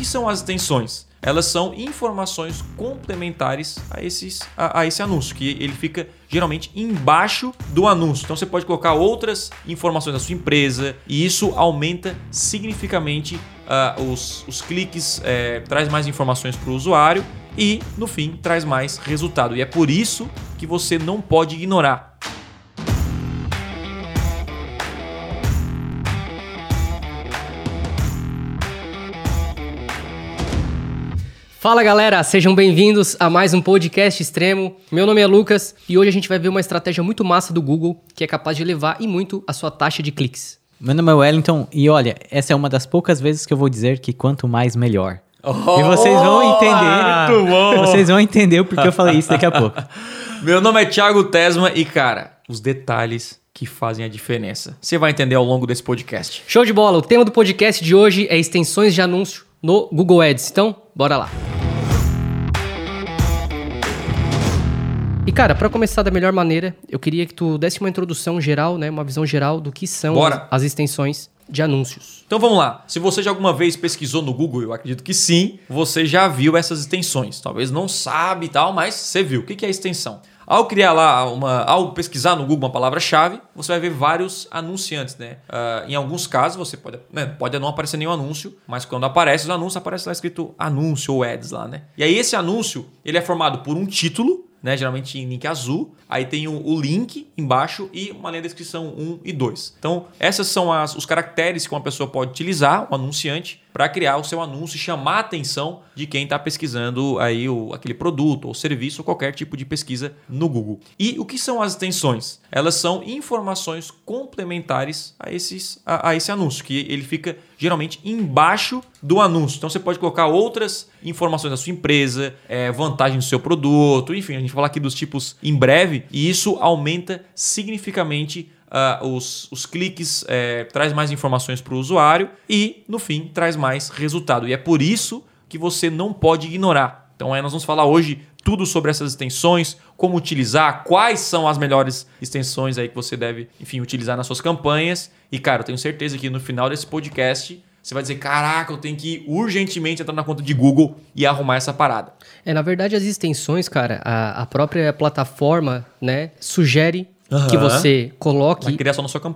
que são as extensões? Elas são informações complementares a, esses, a, a esse anúncio, que ele fica geralmente embaixo do anúncio. Então você pode colocar outras informações da sua empresa e isso aumenta significativamente uh, os, os cliques, é, traz mais informações para o usuário e, no fim, traz mais resultado. E é por isso que você não pode ignorar Fala galera, sejam bem-vindos a mais um podcast extremo. Meu nome é Lucas e hoje a gente vai ver uma estratégia muito massa do Google que é capaz de elevar e muito a sua taxa de cliques. Meu nome é Wellington e olha, essa é uma das poucas vezes que eu vou dizer que quanto mais melhor. Oh, e vocês vão entender. Vocês vão entender porque eu falei isso daqui a pouco. Meu nome é Thiago Tesma e cara, os detalhes que fazem a diferença. Você vai entender ao longo desse podcast. Show de bola. O tema do podcast de hoje é extensões de anúncio no Google Ads. Então, bora lá. E cara, para começar da melhor maneira, eu queria que tu desse uma introdução geral, né, uma visão geral do que são as, as, extensões de anúncios. Então vamos lá. Se você já alguma vez pesquisou no Google, eu acredito que sim, você já viu essas extensões. Talvez não sabe e tal, mas você viu. O que é extensão? Ao criar lá uma, ao pesquisar no Google uma palavra-chave, você vai ver vários anunciantes, né? Uh, em alguns casos você pode, né, pode não aparecer nenhum anúncio, mas quando aparece os anúncios aparece lá escrito anúncio ou ads lá, né? E aí esse anúncio ele é formado por um título né? Geralmente em link azul. Aí tem o, o, link embaixo e uma linha de descrição 1 e 2. Então, essas são as, os caracteres que uma pessoa pode utilizar, o anunciante, para criar o seu anúncio e chamar a atenção de quem está pesquisando aí o, aquele produto ou serviço ou qualquer tipo de pesquisa no Google. E o que são as extensões? Elas são informações complementares a, esses, a, a esse anúncio, que ele fica geralmente embaixo do anúncio. Então você pode colocar outras informações da sua empresa, é, vantagem do seu produto, enfim, a gente vai falar aqui dos tipos em breve, e isso aumenta significativamente uh, os, os cliques, é, traz mais informações para o usuário e, no fim, traz mais resultado. E é por isso que você não pode ignorar. Então, é, nós vamos falar hoje tudo sobre essas extensões, como utilizar, quais são as melhores extensões aí que você deve, enfim, utilizar nas suas campanhas. E, cara, eu tenho certeza que no final desse podcast você vai dizer: caraca, eu tenho que urgentemente entrar na conta de Google e arrumar essa parada. É, na verdade, as extensões, cara, a, a própria plataforma, né, sugere Uhum. que você coloque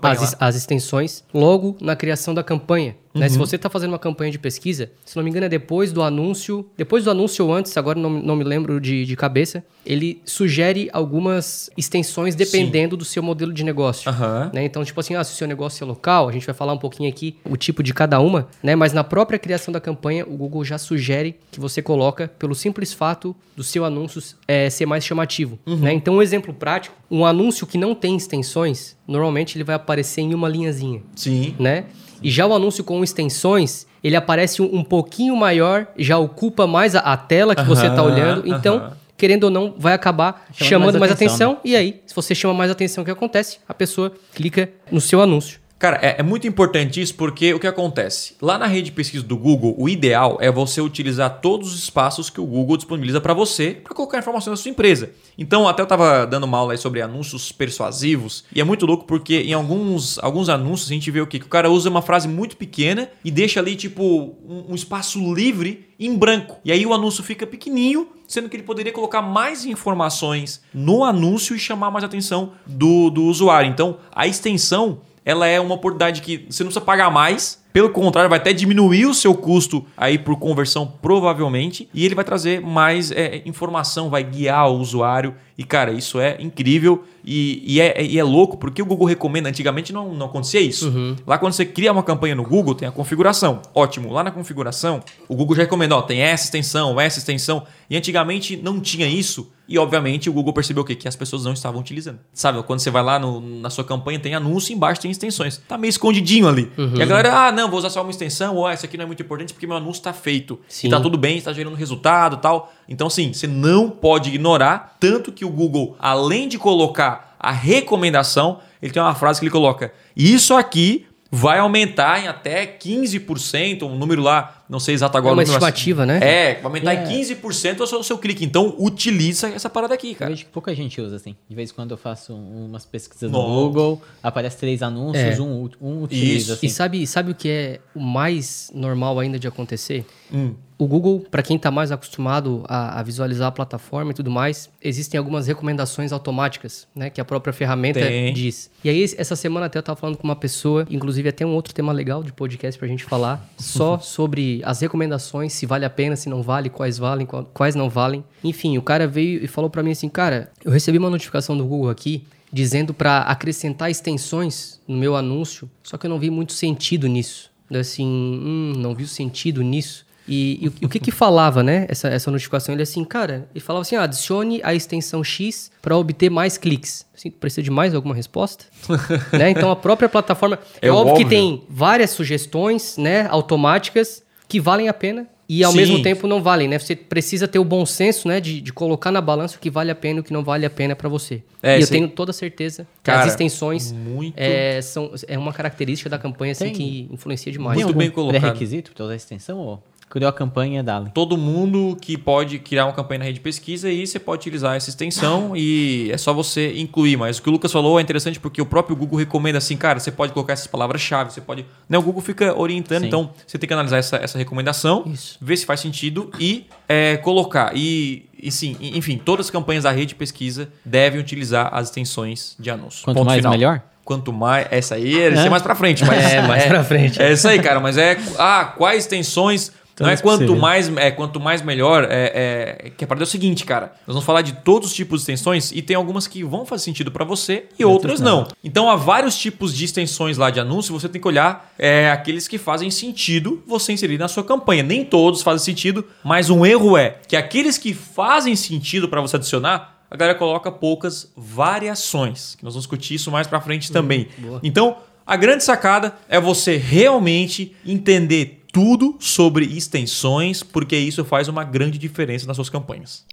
as, as, extensões logo na criação da campanha. Uhum. Né? Se uhum. você está fazendo uma campanha de pesquisa, se não me engano é depois do anúncio, depois do anúncio ou antes, agora não, não me lembro de, de cabeça, ele sugere algumas extensões dependendo Sim. do seu modelo de negócio. Uhum. Né? Então, tipo assim, ah, se o seu negócio é local, a gente vai falar um pouquinho aqui o tipo de cada uma, né? mas na própria criação da campanha, o Google já sugere que você coloca pelo simples fato do seu anúncio é, ser mais chamativo. Uhum. Né? Então, um exemplo prático, um anúncio que não tem extensões, normalmente ele vai aparecer em uma linhazinha. Sim. Né? E já o anúncio com extensões, ele aparece um, um pouquinho maior, já ocupa mais a, a tela que uh -huh, você está olhando. Então, uh -huh. querendo ou não, vai acabar chamando, chamando mais, atenção. Mais atenção né? E aí, se você chama mais atenção, o que acontece? A pessoa clica no seu anúncio. Cara, é, é, muito importante isso porque o que acontece? Lá na rede de pesquisa do Google, o ideal é você utilizar todos os espaços que o Google disponibiliza para você para colocar informação da sua empresa. Então, até eu estava dando uma aula sobre anúncios persuasivos e é muito louco porque em alguns, alguns anúncios a gente vê o quê? Que o cara usa uma frase muito pequena e deixa ali tipo um, um espaço livre em branco. E aí o anúncio fica pequenininho, sendo que ele poderia colocar mais informações no anúncio e chamar mais atenção do, do usuário. Então, a extensão ela é uma oportunidade que você não precisa pagar mais. Pelo contrário, vai até diminuir o seu custo aí por conversão, provavelmente. E ele vai trazer mais é, informação, vai guiar o usuário. E, cara, isso é incrível. E, e, é, e é louco, porque o Google recomenda. Antigamente não, não acontecia isso. Uhum. Lá, quando você cria uma campanha no Google, tem a configuração. Ótimo. Lá na configuração, o Google já recomenda: ó, tem essa extensão, essa extensão. E antigamente não tinha isso. E obviamente o Google percebeu o quê? Que as pessoas não estavam utilizando. Sabe, quando você vai lá no, na sua campanha, tem anúncio embaixo tem extensões. Tá meio escondidinho ali. Uhum. E a galera, ah, não, vou usar só uma extensão, ou ah, isso aqui não é muito importante porque meu anúncio está feito. Sim. E tá tudo bem, está gerando resultado tal. Então, sim, você não pode ignorar. Tanto que o Google, além de colocar a recomendação, ele tem uma frase que ele coloca: Isso aqui vai aumentar em até 15%, um número lá não sei exato É agora. uma o número, mas- estimativa, né? É, vai aumentar É. em 15% o seu, o seu clique. Então, utiliza essa parada aqui, Eu cara. vejo que pouca gente usa assim. De vez em quando eu faço umas pesquisas Nossa. no Google, aparece três anúncios, É. um, um utiliza Isso. assim. E sabe, sabe o que é o mais normal ainda de acontecer? Hum. O Google, para quem está mais acostumado a, a visualizar a plataforma e tudo mais, existem algumas recomendações automáticas, né? Que a própria ferramenta Tem. diz. E aí, essa semana até eu estava falando com uma pessoa, inclusive até um outro tema legal de podcast para a gente falar, só sobre as recomendações, se vale a pena, se não vale, quais valem, quais não valem. Enfim, o cara veio e falou para mim assim, cara, eu recebi uma notificação do Google aqui dizendo para acrescentar extensões no meu anúncio, só que eu não vi muito sentido nisso. Assim, hum, não vi o sentido nisso. E, e o- o que que falava, né, essa, essa notificação? Ele assim, cara, ele falava assim, ah, adicione a extensão X para obter mais cliques. Assim, precisa de mais alguma resposta? né? Então a própria plataforma... É, É óbvio, que óbvio. tem várias sugestões, né, automáticas que valem a pena e ao Sim. mesmo tempo não valem, né? Você precisa ter o bom senso, né, de, de colocar na balança o que vale a pena e o que não vale a pena para você. É, e eu tenho toda certeza que Cara, as extensões muito- é, são, é uma característica da campanha assim, Tem- que influencia demais. Muito algum bem colocado. pré-requisito para usar a extensão ou criou a campanha dali? Todo mundo que pode criar uma campanha na rede de pesquisa e você pode utilizar essa extensão e é só você incluir. Mas o que o Lucas falou é interessante porque o próprio Google recomenda assim, cara, você pode colocar essas palavras-chave, você pode. Né, o Google fica orientando, Sim. então você tem que analisar essa, essa recomendação, Isso. ver se faz sentido e é, colocar. E, e sim, enfim, todas as campanhas da rede de pesquisa devem utilizar as extensões de anúncio. Quanto Ponto mais, final. melhor? Quanto mais. Essa aí é, É. mais pra frente, mas. É, mais pra frente. É isso aí, cara. Mas é. Ah, quais extensões. Não é Todas quanto possíveis. mais, é quanto mais melhor. É, é, que a parada é o seguinte, cara. Nós vamos falar de todos os tipos de extensões e tem algumas que vão fazer sentido pra você e outras não. não. Então há vários tipos de extensões lá de anúncio. Você tem que olhar é, aqueles que fazem sentido você inserir na sua campanha. Nem todos fazem sentido, mas um erro é que aqueles que fazem sentido pra você adicionar, a galera coloca poucas variações. Que nós vamos discutir isso mais pra frente também. boa. Então, a grande sacada é você realmente entender tudo sobre extensões, porque isso faz uma grande diferença nas suas campanhas.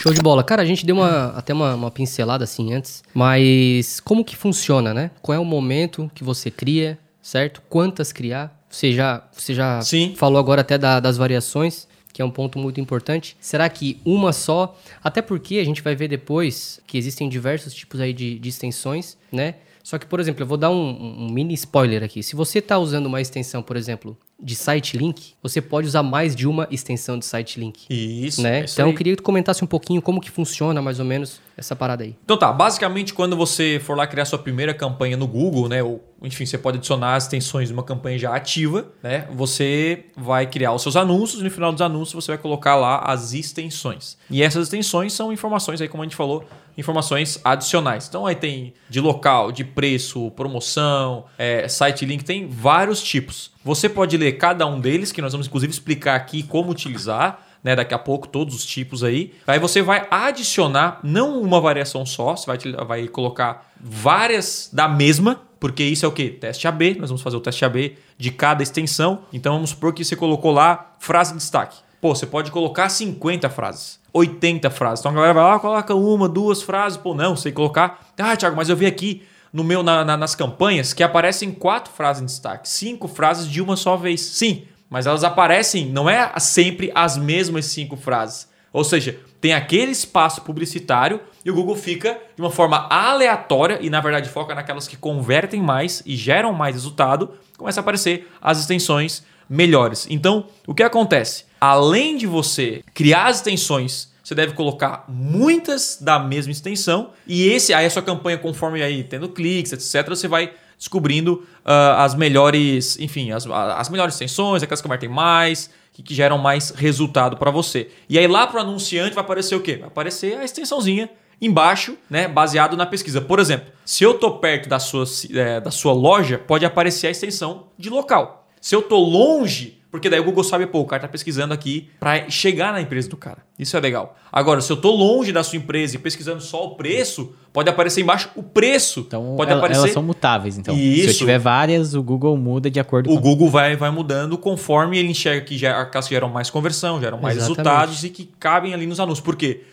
Show de bola. Cara, a gente deu uma, até uma, uma pincelada assim antes, mas como que funciona, né? Qual é o momento que você cria, certo? Quantas criar? Você já, você já Sim. falou agora até da- das variações, que é um ponto muito importante. Será que uma só? Até porque a gente vai ver depois que existem diversos tipos aí de, de extensões, né? Só que, por exemplo, eu vou dar um, um mini spoiler aqui. Se você está usando uma extensão, por exemplo, de site link, você pode usar mais de uma extensão de site link. Isso, Né? é isso então aí. eu queria que tu comentasse um pouquinho como que funciona mais ou menos essa parada aí. Então tá, basicamente quando você for lá criar sua primeira campanha no Google, né, ou enfim, você pode adicionar as extensões de uma campanha já ativa, né? Você vai criar os seus anúncios e no final dos anúncios você vai colocar lá as extensões. E essas extensões são informações aí como a gente falou, informações adicionais. Então aí tem de local, de preço, promoção, é, site link, tem vários tipos. Você pode ler cada um deles, que nós vamos inclusive explicar aqui como utilizar né, daqui a pouco, todos os tipos aí. Aí você vai adicionar não uma variação só, você vai, vai colocar várias da mesma, porque isso é o que? Teste AB, nós vamos fazer o teste AB de cada extensão. Então vamos supor que você colocou lá frase de destaque. Pô, você pode colocar 50 frases, 80 frases. Então a galera vai lá, coloca uma, duas frases. Pô, não, sei colocar. Ah, Thiago, mas eu vi aqui no meu na- na- nas campanhas que aparecem quatro frases em destaque, cinco frases de uma só vez. Sim, mas elas aparecem, não é sempre as mesmas cinco frases. Ou seja, tem aquele espaço publicitário e o Google fica de uma forma aleatória e na verdade foca naquelas que convertem mais e geram mais resultado, começa a aparecer as extensões melhores. Então, o que acontece? Além de você criar as extensões você deve colocar muitas da mesma extensão e esse aí a sua campanha conforme aí tendo cliques, etc, você vai descobrindo ah, as melhores, enfim, as, as melhores extensões, aquelas que convertem mais, que, que geram mais resultado para você. E aí lá para o anunciante vai aparecer o quê? Vai aparecer a extensãozinha embaixo, né, baseado na pesquisa. Por exemplo, se eu tô perto da sua, eh, da sua loja, pode aparecer a extensão de local. Se eu tô longe, porque daí o Google sabe, pô, o cara tá pesquisando aqui para chegar na empresa do cara. Isso é legal. Agora, se eu tô longe da sua empresa e pesquisando só o preço, pode aparecer embaixo o preço. Então, pode ela- aparecer elas são mutáveis, então. Se eu Isso. tiver várias, o Google muda de acordo o com... Google vai, vai mudando conforme ele enxerga que já, aquelas que geram mais conversão, geram mais Exatamente. resultados e que cabem ali nos anúncios. Por quê? Porque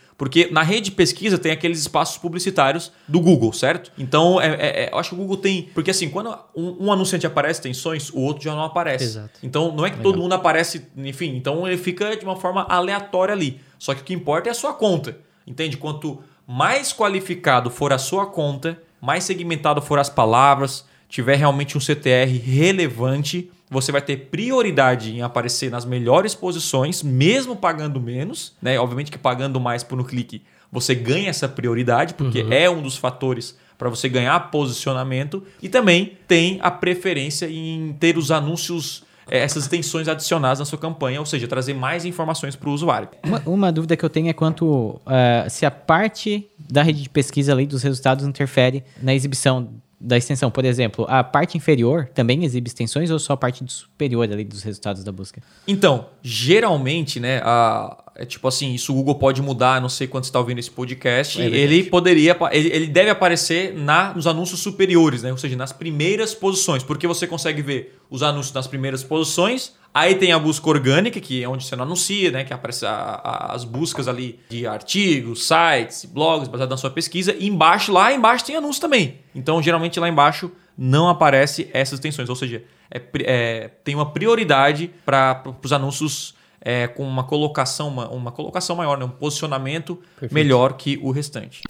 na rede de pesquisa tem aqueles espaços publicitários do Google, certo? Então, é, é, é, eu acho que o Google tem. Porque assim, quando um, um anunciante aparece extensões, o outro já não aparece. Exato. Então, não é que todo mundo aparece, enfim. Então, ele fica de uma forma aleatória ali. Só que o que importa é a sua conta. Entende? Quanto mais qualificado for a sua conta, mais segmentado for as palavras, tiver realmente um CTR relevante, você vai ter prioridade em aparecer nas melhores posições, mesmo pagando menos, né? Obviamente que pagando mais por um clique, você ganha essa prioridade, porque é um dos fatores para você ganhar posicionamento e também tem a preferência em ter os anúncios eh, essas extensões adicionadas na sua campanha, ou seja, trazer mais informações para o usuário. Uma, uma dúvida que eu tenho é quanto eh, se a parte da rede de pesquisa ali dos resultados interfere na exibição da extensão. Por exemplo, a parte inferior também exibe extensões ou só a parte superior ali dos resultados da busca? Então, geralmente, né, a, é tipo assim, isso o Google pode mudar, não sei quando você está ouvindo esse podcast, É ele poderia, ele, ele deve aparecer na, nos anúncios superiores, né, ou seja, nas primeiras posições, porque você consegue ver os anúncios nas primeiras posições, aí tem a busca orgânica, que é onde você não anuncia, né, que aparece a- a- as buscas ali de artigos, sites, blogs, baseado na sua pesquisa, e embaixo, lá embaixo tem anúncio também. Então, geralmente lá embaixo não aparece essas extensões, ou seja, é é, tem uma prioridade para os anúncios é, com uma colocação, uma, uma colocação maior, né? um posicionamento melhor que o restante.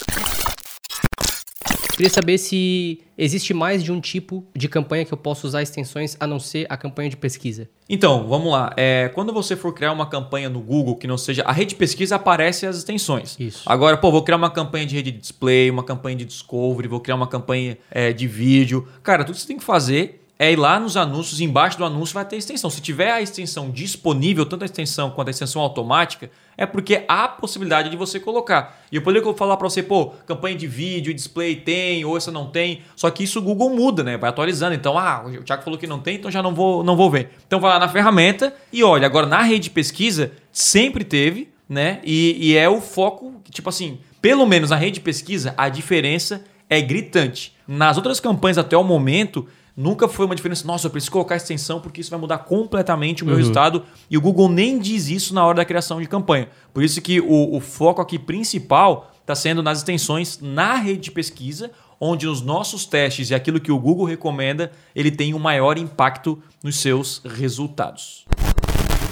Queria saber se existe mais de um tipo de campanha que eu posso usar extensões a não ser a campanha de pesquisa. Então, vamos lá. É, quando você for criar uma campanha no Google que não seja. A rede de pesquisa aparece as extensões. Isso. Agora, pô, vou criar uma campanha de rede de display, uma campanha de discovery, vou criar uma campanha é, de vídeo. Cara, tudo que você tem que fazer é ir lá nos anúncios, embaixo do anúncio vai ter extensão. Se tiver a extensão disponível, tanto a extensão quanto a extensão automática, é porque há possibilidade de você colocar. E eu poderia falar para você, pô, campanha de vídeo, display tem, ou essa não tem. Só que isso o Google muda, né? Vai atualizando. Então, ah, o Thiago falou que não tem, então já não vou, não vou ver. Então vai lá na ferramenta e olha, agora na rede de pesquisa sempre teve, né? E, e é o foco, tipo assim, pelo menos na rede de pesquisa, a diferença é gritante. Nas outras campanhas até o momento, nunca foi uma diferença. Nossa, eu preciso colocar extensão porque isso vai mudar completamente o meu resultado. E o Google nem diz isso na hora da criação de campanha. Por isso que o, o foco aqui principal está sendo nas extensões na rede de pesquisa, onde os nossos testes e aquilo que o Google recomenda, ele tem um maior impacto nos seus resultados.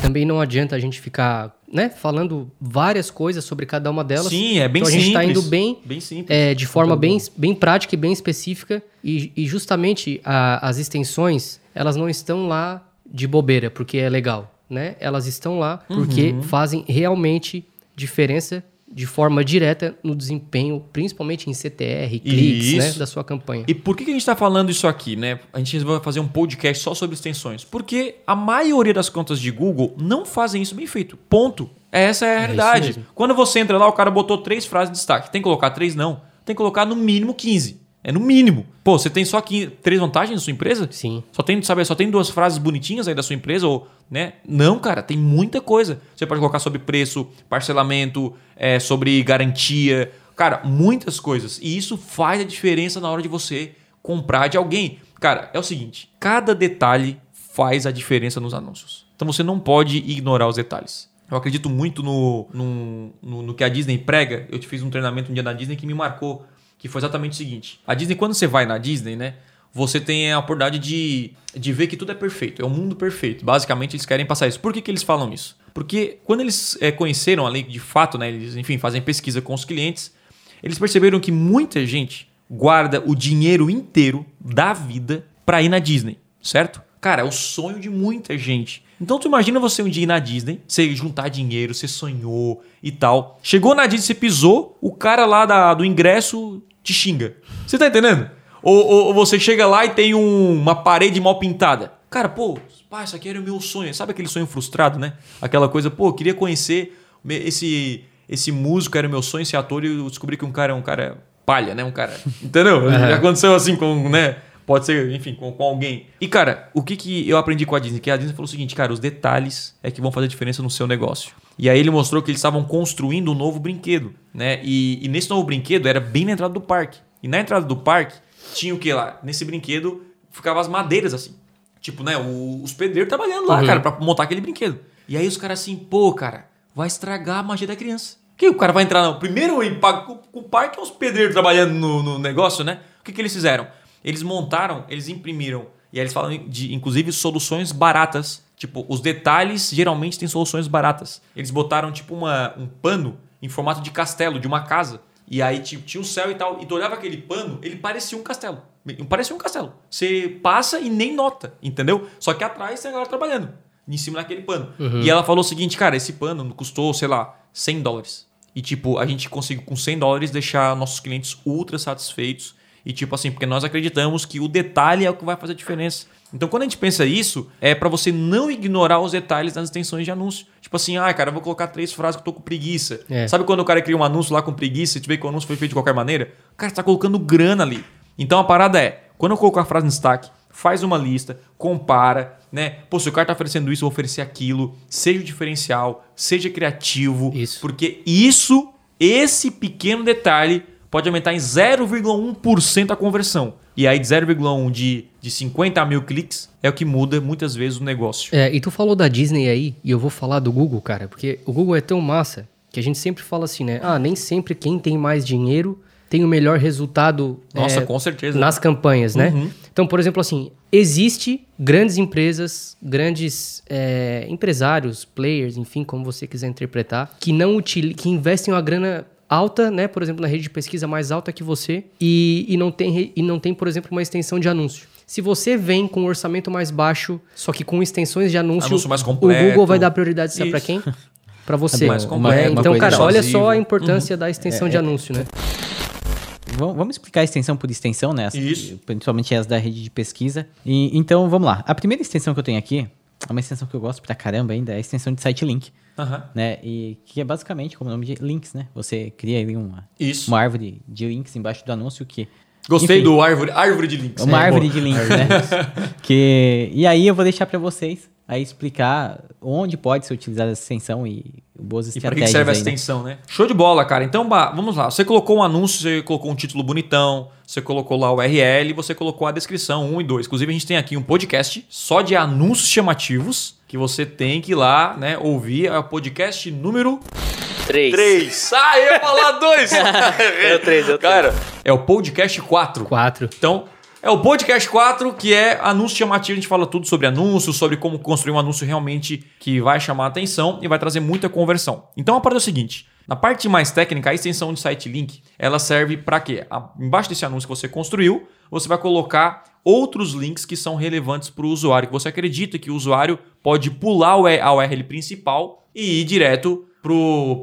Também não adianta a gente ficar né, falando várias coisas sobre cada uma delas. Sim, é bem então a gente está indo bem, Bem simples. é, de forma bem, bem prática e bem específica. E, e justamente a- as extensões, elas não estão lá de bobeira, porque é legal. Né? Elas estão lá porque Uhum. fazem realmente diferença de forma direta no desempenho, principalmente em CTR, cliques né, da sua campanha. E por que a gente está falando isso aqui, né? A gente vai fazer um podcast só sobre extensões. Porque a maioria das contas de Google não fazem isso bem feito. Ponto. Essa é a isso realidade. mesmo. Quando você entra lá, o cara botou três frases de destaque. Tem que colocar três? Não. Tem que colocar no mínimo 15. É no mínimo. Pô, você tem só 15, três vantagens na sua empresa? Sim. Só tem, sabe, só tem duas frases bonitinhas aí da sua empresa ou, né? Não, cara, tem muita coisa. Você pode colocar sobre preço, parcelamento, é, sobre garantia, cara, muitas coisas. E isso faz a diferença na hora de você comprar de alguém. Cara, é o seguinte, cada detalhe faz a diferença nos anúncios. Então você não pode ignorar os detalhes. Eu acredito muito no, no, no, no que a Disney prega. Eu te fiz um treinamento um dia na Disney que me marcou, que foi exatamente o seguinte. A Disney, quando você vai na Disney, né? Você tem a oportunidade de, de ver que tudo é perfeito, é um mundo perfeito. Basicamente, eles querem passar isso. Por que, que eles falam isso? Porque quando eles eh, conheceram a lei de fato, né? Eles, enfim, fazem pesquisa com os clientes, eles perceberam que muita gente guarda o dinheiro inteiro da vida pra ir na Disney, certo? Cara, é o sonho de muita gente. Então tu imagina você um dia ir na Disney, você juntar dinheiro, você sonhou e tal. Chegou na Disney, você pisou, o cara lá da- do ingresso te xinga. Você tá entendendo? Ou, ou- ou você chega lá e tem um- uma parede mal pintada. Cara, pô, pá, isso aqui era o meu sonho. Sabe aquele sonho frustrado, né? Aquela coisa, pô, eu queria conhecer esse, esse músico, era o meu sonho, esse ator, e eu descobri que um cara é um cara palha, né? Um cara. Entendeu? Já aconteceu assim com, né? Pode ser, enfim, com, com alguém. E, cara, o que, que eu aprendi com a Disney? Que a Disney falou o seguinte, cara, os detalhes é que vão fazer diferença no seu negócio. E aí ele mostrou que eles estavam construindo um novo brinquedo, né? E, e nesse novo brinquedo era bem na entrada do parque. E na entrada do parque tinha o que lá? Nesse brinquedo ficavam as madeiras assim. Tipo, né? o- os pedreiros trabalhando lá, cara, pra montar aquele brinquedo. E aí os caras assim, pô, cara, vai estragar a magia da criança. Que o cara vai entrar no primeiro impacto com o parque é os pedreiros trabalhando no, no negócio, né? O que, que eles fizeram? Eles montaram, eles imprimiram e aí eles falam de inclusive soluções baratas. Tipo, os detalhes geralmente têm soluções baratas. Eles botaram tipo uma, um pano em formato de castelo, de uma casa. E aí tipo, tinha o céu e tal. E tu olhava aquele pano, ele parecia um castelo. Parecia um castelo. Você passa e nem nota, entendeu? Só que atrás tem a galera trabalhando em cima daquele pano. Uhum. E ela falou o seguinte, cara, esse pano custou, sei lá, 100 dólares. E tipo, a gente conseguiu com 100 dólares deixar nossos clientes ultra satisfeitos. E tipo assim, porque nós acreditamos que o detalhe é o que vai fazer a diferença. Então, quando a gente pensa isso, é para você não ignorar os detalhes nas extensões de anúncio. Tipo assim, ah, cara, eu vou colocar três frases que eu tô com preguiça. É. Sabe quando o cara cria um anúncio lá com preguiça e tu vê que o anúncio foi feito de qualquer maneira? O cara tá colocando grana ali. Então a parada é, quando eu colocar a frase no destaque, faz uma lista, compara, né? Pô, se o cara tá oferecendo isso, eu vou oferecer aquilo. Seja diferencial, seja criativo. Isso. Porque isso, esse pequeno detalhe, pode aumentar em 0,1% a conversão. E aí, de 0,1 de, de 50 mil cliques é o que muda muitas vezes o negócio. É, e tu falou da Disney aí, e eu vou falar do Google, cara, porque o Google é tão massa que a gente sempre fala assim, né? Ah, nem sempre quem tem mais dinheiro tem o melhor resultado Nossa, é, com certeza. nas campanhas, né? Uhum. Então, por exemplo, assim, existe grandes empresas, grandes é, empresários, players, enfim, como você quiser interpretar, que não utili que investem uma grana alta, né? Por exemplo, na rede de pesquisa mais alta que você e, e não tem e não tem, por exemplo, uma extensão de anúncio. Se você vem com um orçamento mais baixo, só que com extensões de anúncio, Anúncio mais o completo. Google vai dar prioridade sabe para quem? Para você. Mais né? completo, Então, coisa cara, olha só a exclusiva. importância da extensão de anúncio, né? Vamos vamos explicar a extensão por extensão, né? As- Isso. Principalmente as da rede de pesquisa. E, então, vamos lá. A primeira extensão que eu tenho aqui, é uma extensão que eu gosto pra caramba ainda, é a extensão de site link. Aham. Né? E que é basicamente como o nome de links, né? Você cria ali uma, Isso. uma árvore de links embaixo do anúncio que. Gostei Enfim, do árvore, árvore de links. Uma É, árvore boa. de links, né? que, e aí eu vou deixar pra vocês aí explicar onde pode ser utilizada essa extensão e boas E para estratégias. que serve essa aí, né? extensão, né? Show de bola, cara. Então, vamos lá. Você colocou um anúncio, você colocou um título bonitão, você colocou lá o URL, você colocou a descrição 1 e 2. Inclusive, a gente tem aqui um podcast só de anúncios chamativos que você tem que ir lá, né, ouvir. É o podcast número Três. 3. Ah, eu ia falar 2. Deu três, deu três. Cara, é o podcast 4. Quatro. Então, é o podcast 4, que é anúncio chamativo. A gente fala tudo sobre anúncios, sobre como construir um anúncio realmente que vai chamar a atenção e vai trazer muita conversão. Então, a parada é o seguinte: na parte mais técnica, a extensão de site link, ela serve para quê? Embaixo desse anúncio que você construiu, você vai colocar outros links que são relevantes para o usuário, que você acredita que o usuário pode pular a URL principal e ir direto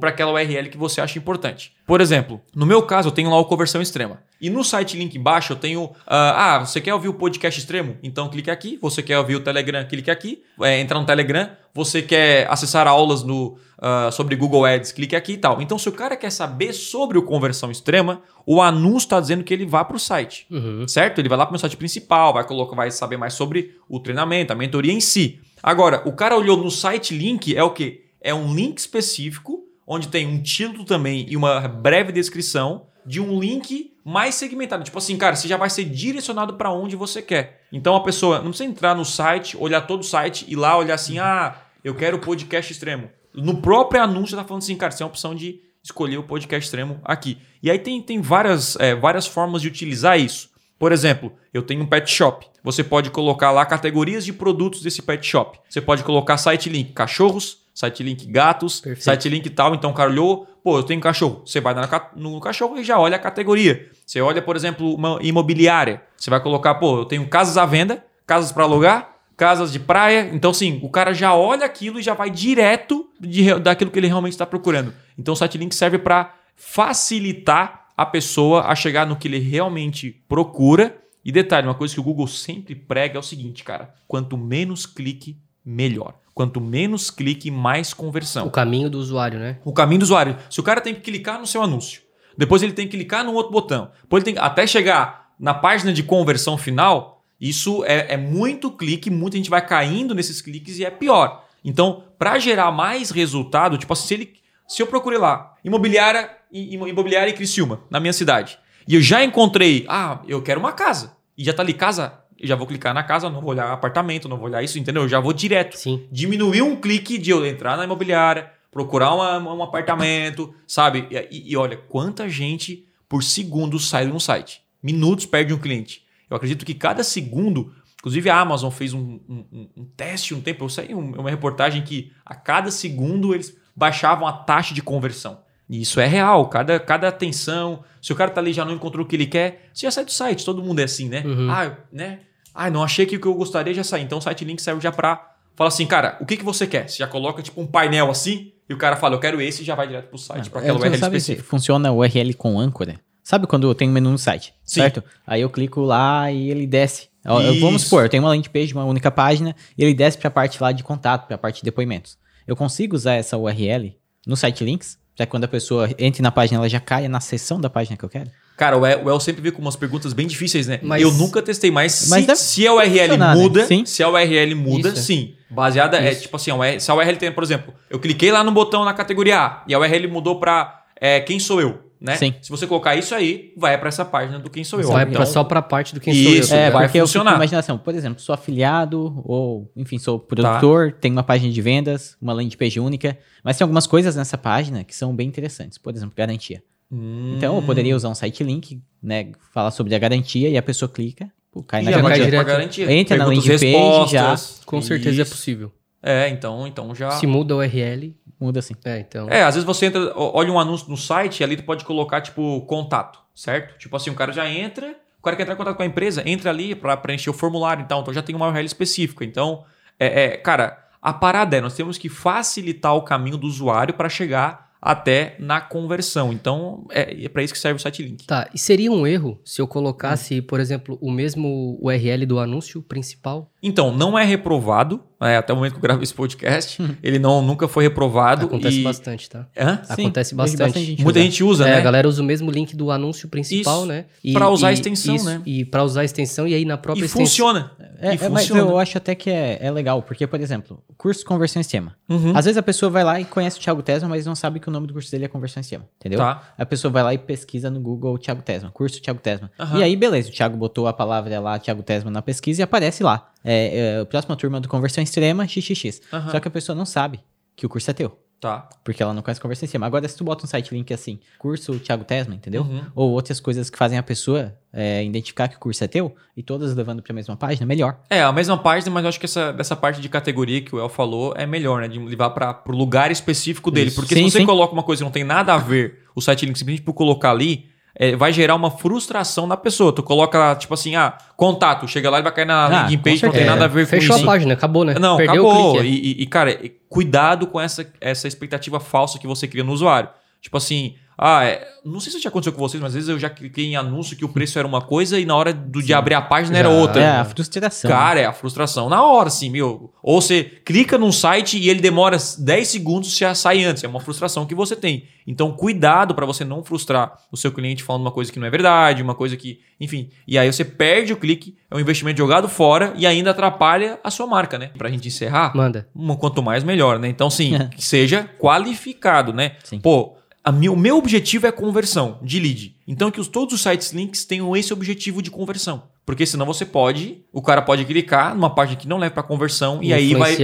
para aquela URL que você acha importante. Por exemplo, no meu caso, eu tenho lá o conversão extrema. E no site link embaixo eu tenho. ah, ah, você quer ouvir o podcast extremo? Então clique aqui. Você quer ouvir o Telegram? Clique aqui. É, entrar no Telegram. Você quer acessar aulas no, ah, sobre Google Ads? Clique aqui e tal. Então, se o cara quer saber sobre o conversão extrema, o anúncio está dizendo que ele vá para o site. Certo? Ele vai lá para o meu site principal, vai, colocar, vai saber mais sobre o treinamento, a mentoria em si. Agora, o cara olhou no site link, é o quê? É um link específico, onde tem um título também e uma breve descrição de um link mais segmentado. Tipo assim, cara, você já vai ser direcionado para onde você quer. Então a pessoa não precisa entrar no site, olhar todo o site e lá olhar assim, ah, eu quero o podcast extremo. No próprio anúncio tá falando assim, cara, você tem a opção de escolher o podcast extremo aqui. E aí tem, tem várias, é, várias formas de utilizar isso. Por exemplo, eu tenho um pet shop. Você pode colocar lá categorias de produtos desse pet shop. Você pode colocar site link cachorros, site link gatos, Perfeito. site link tal. Então o cara olhou, pô, eu tenho cachorro. Você vai no cachorro e já olha a categoria. Você olha, por exemplo, uma imobiliária. Você vai colocar, pô, eu tenho casas à venda, casas para alugar, casas de praia. Então, sim, o cara já olha aquilo e já vai direto de, daquilo que ele realmente está procurando. Então, o site link serve para facilitar a pessoa a chegar no que ele realmente procura. E detalhe, uma coisa que o Google sempre prega é o seguinte, cara: quanto menos clique, melhor. Quanto menos clique, mais conversão O caminho do usuário, né? o caminho do usuário. Se o cara tem que clicar no seu anúncio, depois ele tem que clicar no outro botão, depois ele tem até chegar na página de conversão final, isso é, é muito clique, muita gente vai caindo nesses cliques e é pior. Então, para gerar mais resultado, tipo assim, se, ele, se eu procurei lá, imobiliária, imobiliária em Criciúma, na minha cidade, e eu já encontrei, ah, eu quero uma casa, e já tá ali casa, eu já vou clicar na casa, não vou olhar apartamento, não vou olhar isso, entendeu? Eu já vou direto Sim. diminuir um clique de eu entrar na imobiliária, procurar uma- um apartamento, sabe? E, e olha, quanta gente por segundo sai de um site. Minutos perde um cliente. Eu acredito que cada segundo, inclusive a Amazon fez um, um- um- teste um tempo, eu saí um- uma reportagem que a cada segundo eles baixavam a taxa de conversão. E isso é real, cada, cada atenção. Se o cara tá ali e já não encontrou o que ele quer, você já sai do site, todo mundo é assim, né? Ah, né? Ah, não achei que o que eu gostaria já sair. Então o site link serve já pra. Fala assim, cara, o que, que você quer? Você já coloca tipo um painel assim, e o cara fala, eu quero esse e já vai direto pro site, pra aquela É, URL sabe se específica. funciona o URL com âncora? Sabe quando eu tenho um menu no site, Sim. certo? Aí eu clico lá e ele desce. Eu- Vamos supor, eu tenho uma landing page, uma única página, e ele desce para a parte lá de contato, para a parte de depoimentos. Eu consigo usar essa URL no site links, para quando a pessoa entre na página, ela já caia na seção da página que eu quero? Cara, o El, o El sempre vem com umas perguntas bem difíceis, né? Mas- eu nunca testei, mas, Mas se, se a URL funcionar, né? muda, Sim. se a URL muda, Isso. sim. Baseada, é Isso. tipo assim, a URL se a URL tem, por exemplo, eu cliquei lá no botão na categoria A e a URL mudou pra é, quem sou eu, né? Sim. Se você colocar isso aí, vai pra essa página do quem sou eu. Vai Então, pra- só pra parte do quem Isso, sou eu. É, tá vai porque eu funcionar. imaginação. Por exemplo, sou afiliado, ou, enfim, sou produtor, tenho uma página de vendas, uma landing page única, mas tem algumas coisas nessa página que são bem interessantes. Por exemplo, garantia. Hum. Então, eu poderia usar um site link, né, falar sobre a garantia e a pessoa clica, pô, cai E na já vai cai garantia. garantia. Entra na Perguntas, landing page, respostas. Com certeza é Isso. possível. É, então, então já. Se muda a URL, Muda assim. é, então. É, às vezes você entra, olha um anúncio no site e ali tu pode colocar, tipo, contato, certo? Tipo assim, o cara já entra, o cara quer entrar em contato com a empresa, entra ali pra preencher o formulário, então, então já tem uma URL específica. Então, é, é, cara, a parada é, nós temos que facilitar o caminho do usuário para chegar até na conversão. Então, é, é para isso que serve o site link. Tá, e seria um erro se eu colocasse, Hum. por exemplo, o mesmo URL do anúncio principal? Então, não é reprovado, é, até o momento que eu gravo esse podcast, ele não, nunca foi reprovado. Acontece e... bastante, tá? Hã? Acontece vejo bastante. gente Muita usar. gente usa, é, né? a galera usa o mesmo link do anúncio principal, Isso, né? pra usar a extensão, isso, né? E pra usar a extensão, e aí na própria E extensão. funciona. É, e é, mas funciona. eu acho até que é, é legal, porque, por exemplo, curso conversão extrema. Uhum. Às vezes a pessoa vai lá e conhece o Thiago Tesma, mas não sabe que o nome do curso dele é conversão extrema, entendeu? Tá. A pessoa vai lá e pesquisa no Google Thiago Tesma, curso Thiago Tesma. Aham. E aí, beleza, o Thiago botou a palavra lá, Thiago Tesma, na pesquisa e aparece lá. É, é, próxima turma do conversão extrema, xxx. Aham. Só que a pessoa não sabe que o curso é teu. Tá. Porque ela não conhece conversão extrema. Agora, se tu bota um site link assim, curso Thiago Tesma, entendeu? Uhum. Ou outras coisas que fazem a pessoa é, identificar que o curso é teu, e todas levando pra mesma página, melhor. É, a mesma página, mas eu acho que essa, dessa parte de categoria que o El falou é melhor, né? De levar para o lugar específico dele. Isso. Porque Sim, se você sim. coloca uma coisa que não tem nada a ver, o site link simplesmente por colocar ali, é, vai gerar uma frustração na pessoa. Tu coloca, tipo assim, ah, contato, chega lá e vai cair na Ah, landing page, não tem nada a ver Fechou com a isso. página, acabou, né? Não, Perdeu acabou. clique. E, e- e, cara, cuidado com essa, essa expectativa falsa que você cria no usuário. Tipo assim, ah, é- não sei se já aconteceu com vocês, mas às vezes eu já cliquei em anúncio que o preço era uma coisa e na hora do, de abrir a página era Já. outra. É, a frustração. Cara, é a frustração na hora, assim, meu. Ou você clica num site e ele demora 10 segundos e já sai antes. É uma frustração que você tem. Então, cuidado para você não frustrar o seu cliente falando uma coisa que não é verdade, uma coisa que. Enfim. E aí você perde o clique, é um investimento jogado fora e ainda atrapalha a sua marca, né? Pra gente encerrar, Manda. quanto mais melhor, né? Então, sim, que seja qualificado, né? Sim. Pô, o meu objetivo é conversão de lead. Então, que os, todos os sites links tenham esse objetivo de conversão. Porque senão você pode, o cara pode clicar numa página que não leva para conversão e, E aí vai,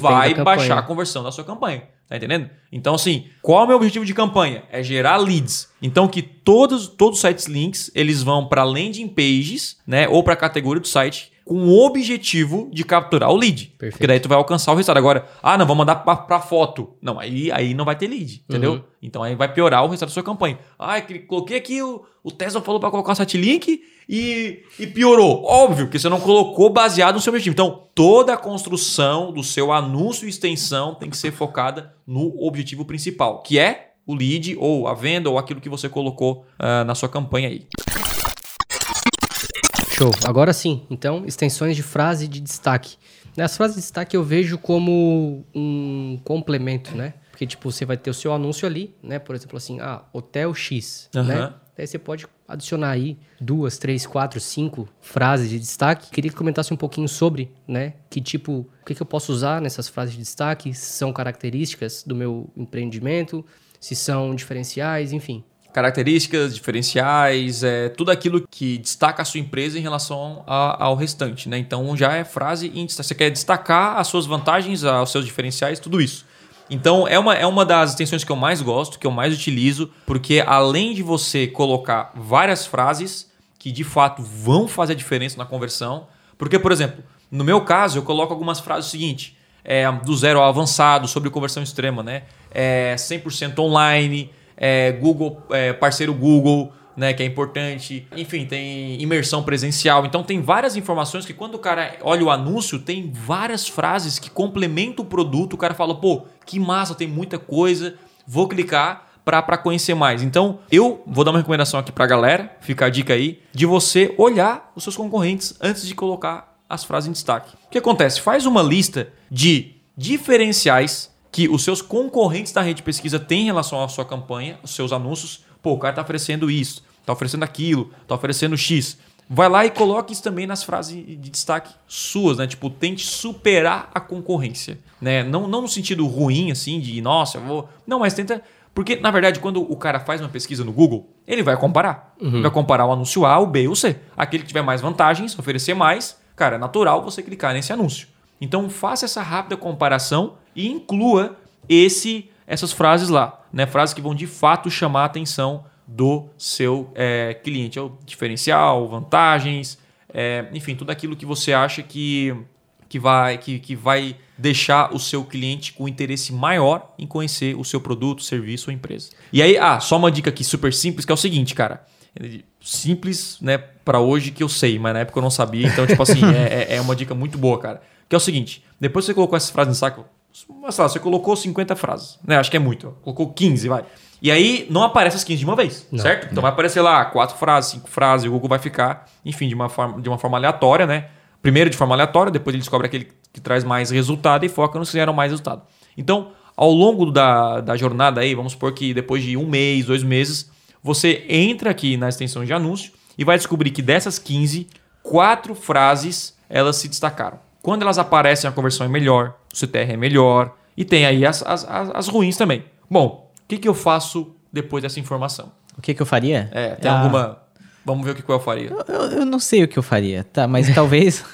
vai baixar a conversão da sua campanha. Tá entendendo? Então, assim, qual é o meu objetivo de campanha? É gerar leads. Então, que todos, todos os sites links, eles vão para landing pages, né? Ou para a categoria do site com o objetivo de capturar o lead. Perfeito. Porque daí tu vai alcançar o resultado. Agora, ah, não, vou mandar pra, pra foto. Não, aí, aí não vai ter lead, entendeu? Uhum. Então aí vai piorar o resultado da sua campanha. Ah, que- coloquei aqui, o, o Tesla falou pra colocar o site link e, e piorou. Óbvio que você não colocou baseado no seu objetivo. Então, toda a construção do seu anúncio e extensão tem que ser focada no objetivo principal, que é o lead ou a venda ou aquilo que você colocou ah, na sua campanha aí. Show. Agora sim, então, extensões de frase de destaque. As frases de destaque eu vejo como um complemento, né? Porque, tipo, você vai ter o seu anúncio ali, né? Por exemplo, assim, ah, Hotel X, Aham. né? Daí você pode adicionar aí duas, três, quatro, cinco frases de destaque. Queria que comentasse um pouquinho sobre, né? Que tipo, o que, que eu posso usar nessas frases de destaque? Se são características do meu empreendimento, se são diferenciais, enfim. Características, diferenciais, é, tudo aquilo que destaca a sua empresa em relação a- ao restante, né? Então já é frase em. Você quer destacar as suas vantagens, os seus diferenciais, tudo isso. Então é uma, é uma das extensões que eu mais gosto, que eu mais utilizo, porque além de você colocar várias frases que de fato vão fazer a diferença na conversão, porque, por exemplo, no meu caso, eu coloco algumas frases seguinte: é, do zero ao avançado, sobre conversão extrema, né? É, 100% online, é, Google, é, parceiro Google, né, que é importante. Enfim, tem imersão presencial. Então tem várias informações que quando o cara olha o anúncio, tem várias frases que complementam o produto. O cara fala, pô, que massa, tem muita coisa, vou clicar para conhecer mais. Então, eu vou dar uma recomendação aqui para a galera, fica a dica aí, de você olhar os seus concorrentes antes de colocar as frases em destaque. O que acontece? Faz uma lista de diferenciais que os seus concorrentes da rede de pesquisa têm em relação à sua campanha, os seus anúncios. Pô, o cara está oferecendo isso, está oferecendo aquilo, está oferecendo X. Vai lá e coloque isso também nas frases de destaque suas, né? Tipo, tente superar a concorrência, né? Não, não no sentido ruim, assim, de nossa, eu vou. Não, mas tenta. Porque, na verdade, quando o cara faz uma pesquisa no Google, ele vai comparar. Uhum. Vai comparar o anúncio A, o B e o C. Aquele que tiver mais vantagens, oferecer mais, cara, é natural você clicar nesse anúncio. Então, faça essa rápida comparação e inclua esse, essas frases lá, né? Frases que vão de fato chamar a atenção do seu é, cliente. É o diferencial, vantagens, é, enfim, tudo aquilo que você acha que, que, vai, que, que vai deixar o seu cliente com interesse maior em conhecer o seu produto, serviço ou empresa. E aí, ah, só uma dica aqui super simples, que é o seguinte, cara. Simples, né, para hoje que eu sei, mas na época eu não sabia. Então, tipo assim, é, é, é uma dica muito boa, cara. Que é o seguinte: depois que você colocou essas frases no saco, sei lá, você colocou 50 frases, né? Acho que é muito. Colocou 15, vai. E aí não aparece as 15 de uma vez, não, certo? Então vai aparecer lá quatro frases, cinco frases, o Google vai ficar, enfim, de uma forma, de uma forma aleatória, né? Primeiro de forma aleatória, depois ele descobre aquele que traz mais resultado e foca nos que geram mais resultado. Então, ao longo da, da jornada aí, vamos supor que depois de um mês, dois meses, você entra aqui na extensão de anúncio e vai descobrir que dessas 15, quatro frases elas se destacaram. Quando elas aparecem, a conversão é melhor, o CTR é melhor e tem aí as, as, as, as ruins também. Bom, o que, que eu faço depois dessa informação? O que, que eu faria? É, tem ah. alguma. Vamos ver o que, que eu faria. Eu, eu, eu, não sei o que eu faria, tá? Mas talvez.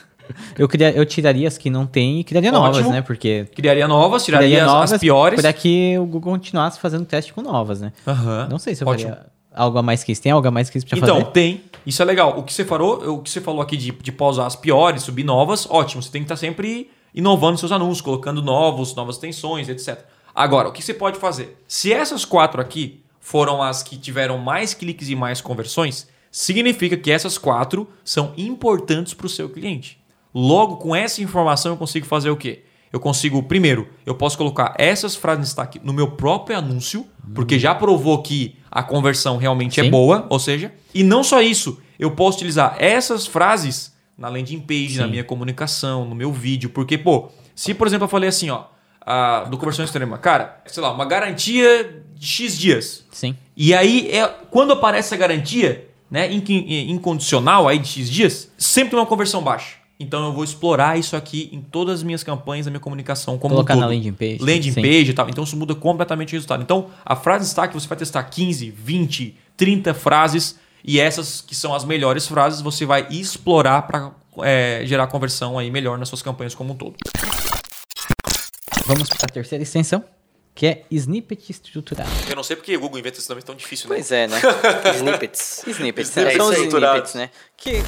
Eu, queria, eu tiraria as que não tem e criaria Ótimo. novas, né? Porque. Criaria novas, tiraria criaria as, novas, as piores. Para que o Google continuasse fazendo teste com novas, né? Uhum. Não sei se eu Ótimo. faria algo a mais que isso. Tem algo a mais que isso pra então, fazer? Então, tem. Isso é legal. O que você falou, o que você falou aqui de, de pausar as piores, subir novas, ótimo. Você tem que estar sempre inovando seus anúncios, colocando novos, novas tensões, etc. Agora, o que você pode fazer? Se essas quatro aqui foram as que tiveram mais cliques e mais conversões, significa que essas quatro são importantes para o seu cliente. Logo, com essa informação, eu consigo fazer o quê? Eu consigo, primeiro, eu posso colocar essas frases de destaque no meu próprio anúncio, porque já provou que a conversão realmente é Sim. é boa, ou seja, e não só isso, eu posso utilizar essas frases na landing page, Sim. na minha comunicação, no meu vídeo, porque, pô, se por exemplo eu falei assim, ó, a, do conversão extrema, cara, sei lá, uma garantia de X dias. Sim. E aí, é, quando aparece a garantia, né, incondicional aí de X dias, sempre tem uma conversão baixa. Então eu vou explorar isso aqui em todas as minhas campanhas, a minha comunicação como Colocar um na landing page. Landing sim. page e tal. Então isso muda completamente o resultado. Então a frase de destaque você vai testar 15, 20, 30 frases e essas que são as melhores frases você vai explorar para é, gerar conversão aí melhor nas suas campanhas como um todo. Vamos para a terceira extensão, que é snippet estruturado. Eu não sei porque o Google inventa esse nome tão difícil, né? Pois é, né? snippets. Snippets. É, são snippets, né? Que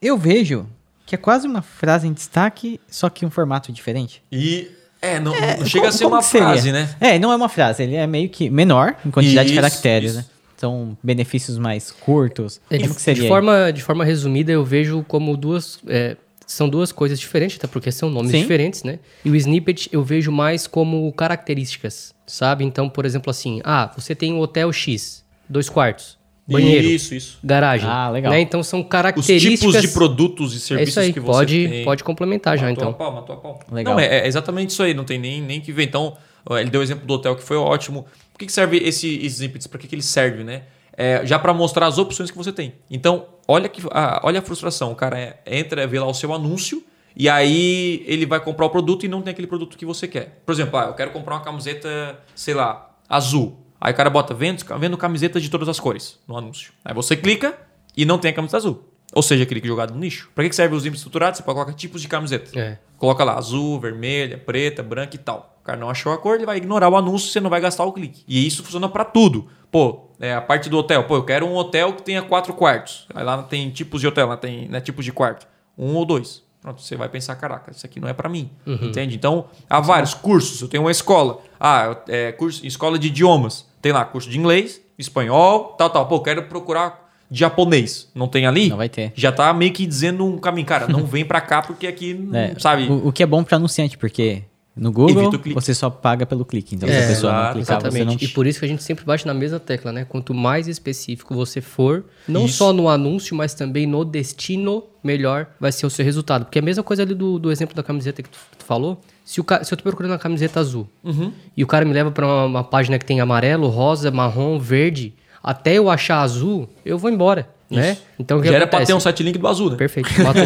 eu vejo que é quase uma frase em destaque, só que um formato diferente. E é, não, é, não chega como, a ser uma frase, né? É, não é uma frase, ele é meio que menor em quantidade isso, de caracteres, isso. né? São benefícios mais curtos. É, como de, que seria? De forma, de forma resumida, eu vejo como duas. É, são duas coisas diferentes, até porque são nomes Sim. diferentes, né? E o snippet eu vejo mais como características, sabe? Então, por exemplo, assim, ah, você tem um hotel X, dois quartos, banheiro, isso, isso. garagem. Ah, legal. Né? Então são características. Os tipos de produtos e serviços é isso aí, que você pode, tem. Pode complementar matou já, então. A pau, matou a pau. Legal. Não, é, é, exatamente isso aí, não tem nem, nem que ver. Então, ele deu o exemplo do hotel que foi ótimo. Por que, que serve esse, esses snippets? Para que, que ele serve, né? É, já para mostrar as opções que você tem. Então, olha, que, ah, olha a frustração. O cara entra, vê lá o seu anúncio e aí ele vai comprar o produto e não tem aquele produto que você quer. Por exemplo, ah, eu quero comprar uma camiseta, sei lá, azul. Aí o cara bota vendo, vendo camisetas de todas as cores no anúncio. Aí você clica e não tem a camiseta azul. Ou seja, aquele que é jogado no nicho. Para que serve os links estruturados? Você pode colocar tipos de camiseta. É. Coloca lá azul, vermelha, preta, branca e tal. O cara não achou a cor, ele vai ignorar o anúncio, você não vai gastar o clique. E isso funciona para tudo. Pô, é a parte do hotel. Pô, eu quero um hotel que tenha quatro quartos. Aí lá tem tipos de hotel, lá tem né, tipos de quarto. Um ou dois. Pronto, você vai pensar, caraca, isso aqui não é para mim. Entende? Então, há vários cursos. Eu tenho uma escola. Ah, é curso, escola de idiomas. Tem lá curso de inglês, espanhol, tal, tal. Pô, quero procurar japonês. Não tem ali? Não vai ter. Já tá meio que dizendo um caminho. Cara, não vem para cá porque aqui, É, sabe? O, o que é bom para anunciante, porque no Google você só paga pelo clique. Então, se É, a pessoa não exato, clicar, você Exatamente. não... E por isso que a gente sempre bate na mesma tecla, né? Quanto mais específico você for, não Isso. só no anúncio, mas também no destino, melhor vai ser o seu resultado. Porque é a mesma coisa ali do, do exemplo da camiseta que tu, tu falou. Se, o, se eu tô procurando uma camiseta azul Uhum. e o cara me leva pra uma, uma página que tem amarelo, rosa, marrom, verde, até eu achar azul, eu vou embora, né? Então o que Já era pra ter um site link do azul, né? Perfeito, matou.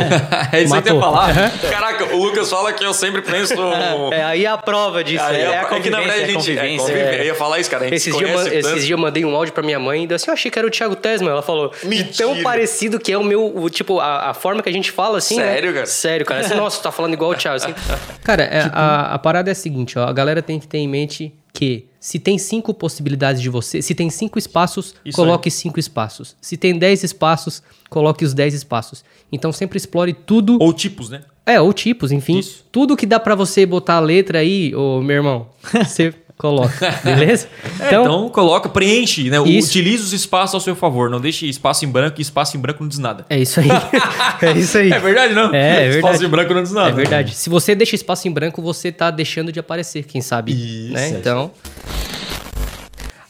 É isso aí que eu Matou. falar. Caraca, o Lucas fala que eu sempre penso. É aí a prova disso. Aí, é, é, a que na verdade a gente. É, é. Eu ia falar isso, cara. A gente Esses se dias, eu esses dias eu mandei um áudio pra minha mãe e disse assim, eu achei que era o Thiago Tesman. Ela falou, Mentira. tão parecido que é o meu, o, tipo, a, a forma que a gente fala, assim, né? Sério, cara? Sério, cara. Assim, Nossa, tá falando igual o Thiago, assim. Cara, é, a, a parada é a seguinte, ó. A galera tem que ter em mente que se tem cinco possibilidades de você, se tem cinco espaços, Isso coloque cinco espaços. Se tem dez espaços, coloque os dez espaços. Então sempre explore tudo Ou tipos, né? é, ou tipos, enfim. Isso. Tudo que dá pra você botar a letra aí, ô meu irmão, você coloca, beleza? É, então, coloca, preenche, né? Isso. Utilize os espaços ao seu favor. Não deixe espaço em branco e espaço em branco não diz nada. É isso aí. é isso aí. É verdade, não? É, é Espaço verdade. em branco não diz nada. É verdade. Se você deixa espaço em branco, você tá deixando de aparecer, quem sabe. Isso, né? é Então.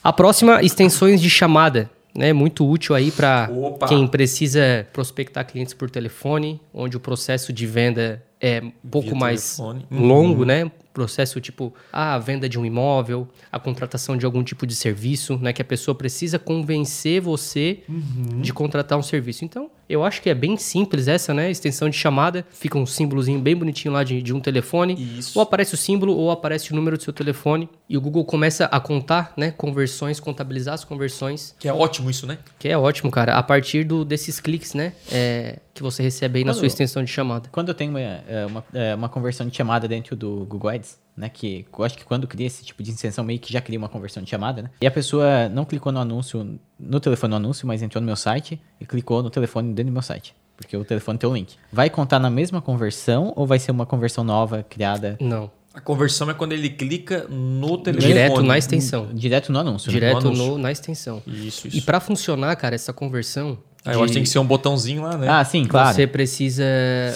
A próxima, extensões de chamada. Né, muito útil aí para quem precisa prospectar clientes por telefone, onde o processo de venda é um pouco Via mais telefone. longo, né? Processo tipo a venda de um imóvel, a contratação de algum tipo de serviço, né? Que a pessoa precisa convencer você Uhum. de contratar um serviço. Então, eu acho que é bem simples essa, né? Extensão de chamada, fica um símbolozinho bem bonitinho lá de, de um telefone. Isso. Ou aparece o símbolo ou aparece o número do seu telefone e o Google começa a contar, né? Conversões, contabilizar as conversões, Que é ótimo isso, né? que é ótimo, cara. A partir do, desses cliques, né? é, que você recebe aí na Quando- sua extensão de chamada. Quando eu tenho uma, é, uma, é, uma conversão de chamada dentro do Google Ads, né? Que eu acho que quando cria esse tipo de extensão, meio que já cria uma conversão de chamada, né? E a pessoa não clicou no anúncio, no telefone no anúncio, mas entrou no meu site e clicou no telefone dentro do meu site. Porque o telefone tem o link. Vai contar na mesma conversão ou vai ser uma conversão nova criada Não. A conversão é quando ele clica no telefone. Direto na extensão. direto no anúncio? né? Direto anúncio. no, na extensão. Isso, isso. E para funcionar, cara, essa conversão. Ah, eu acho que tem que ser um botãozinho lá, né? Ah, sim, claro. Você precisa.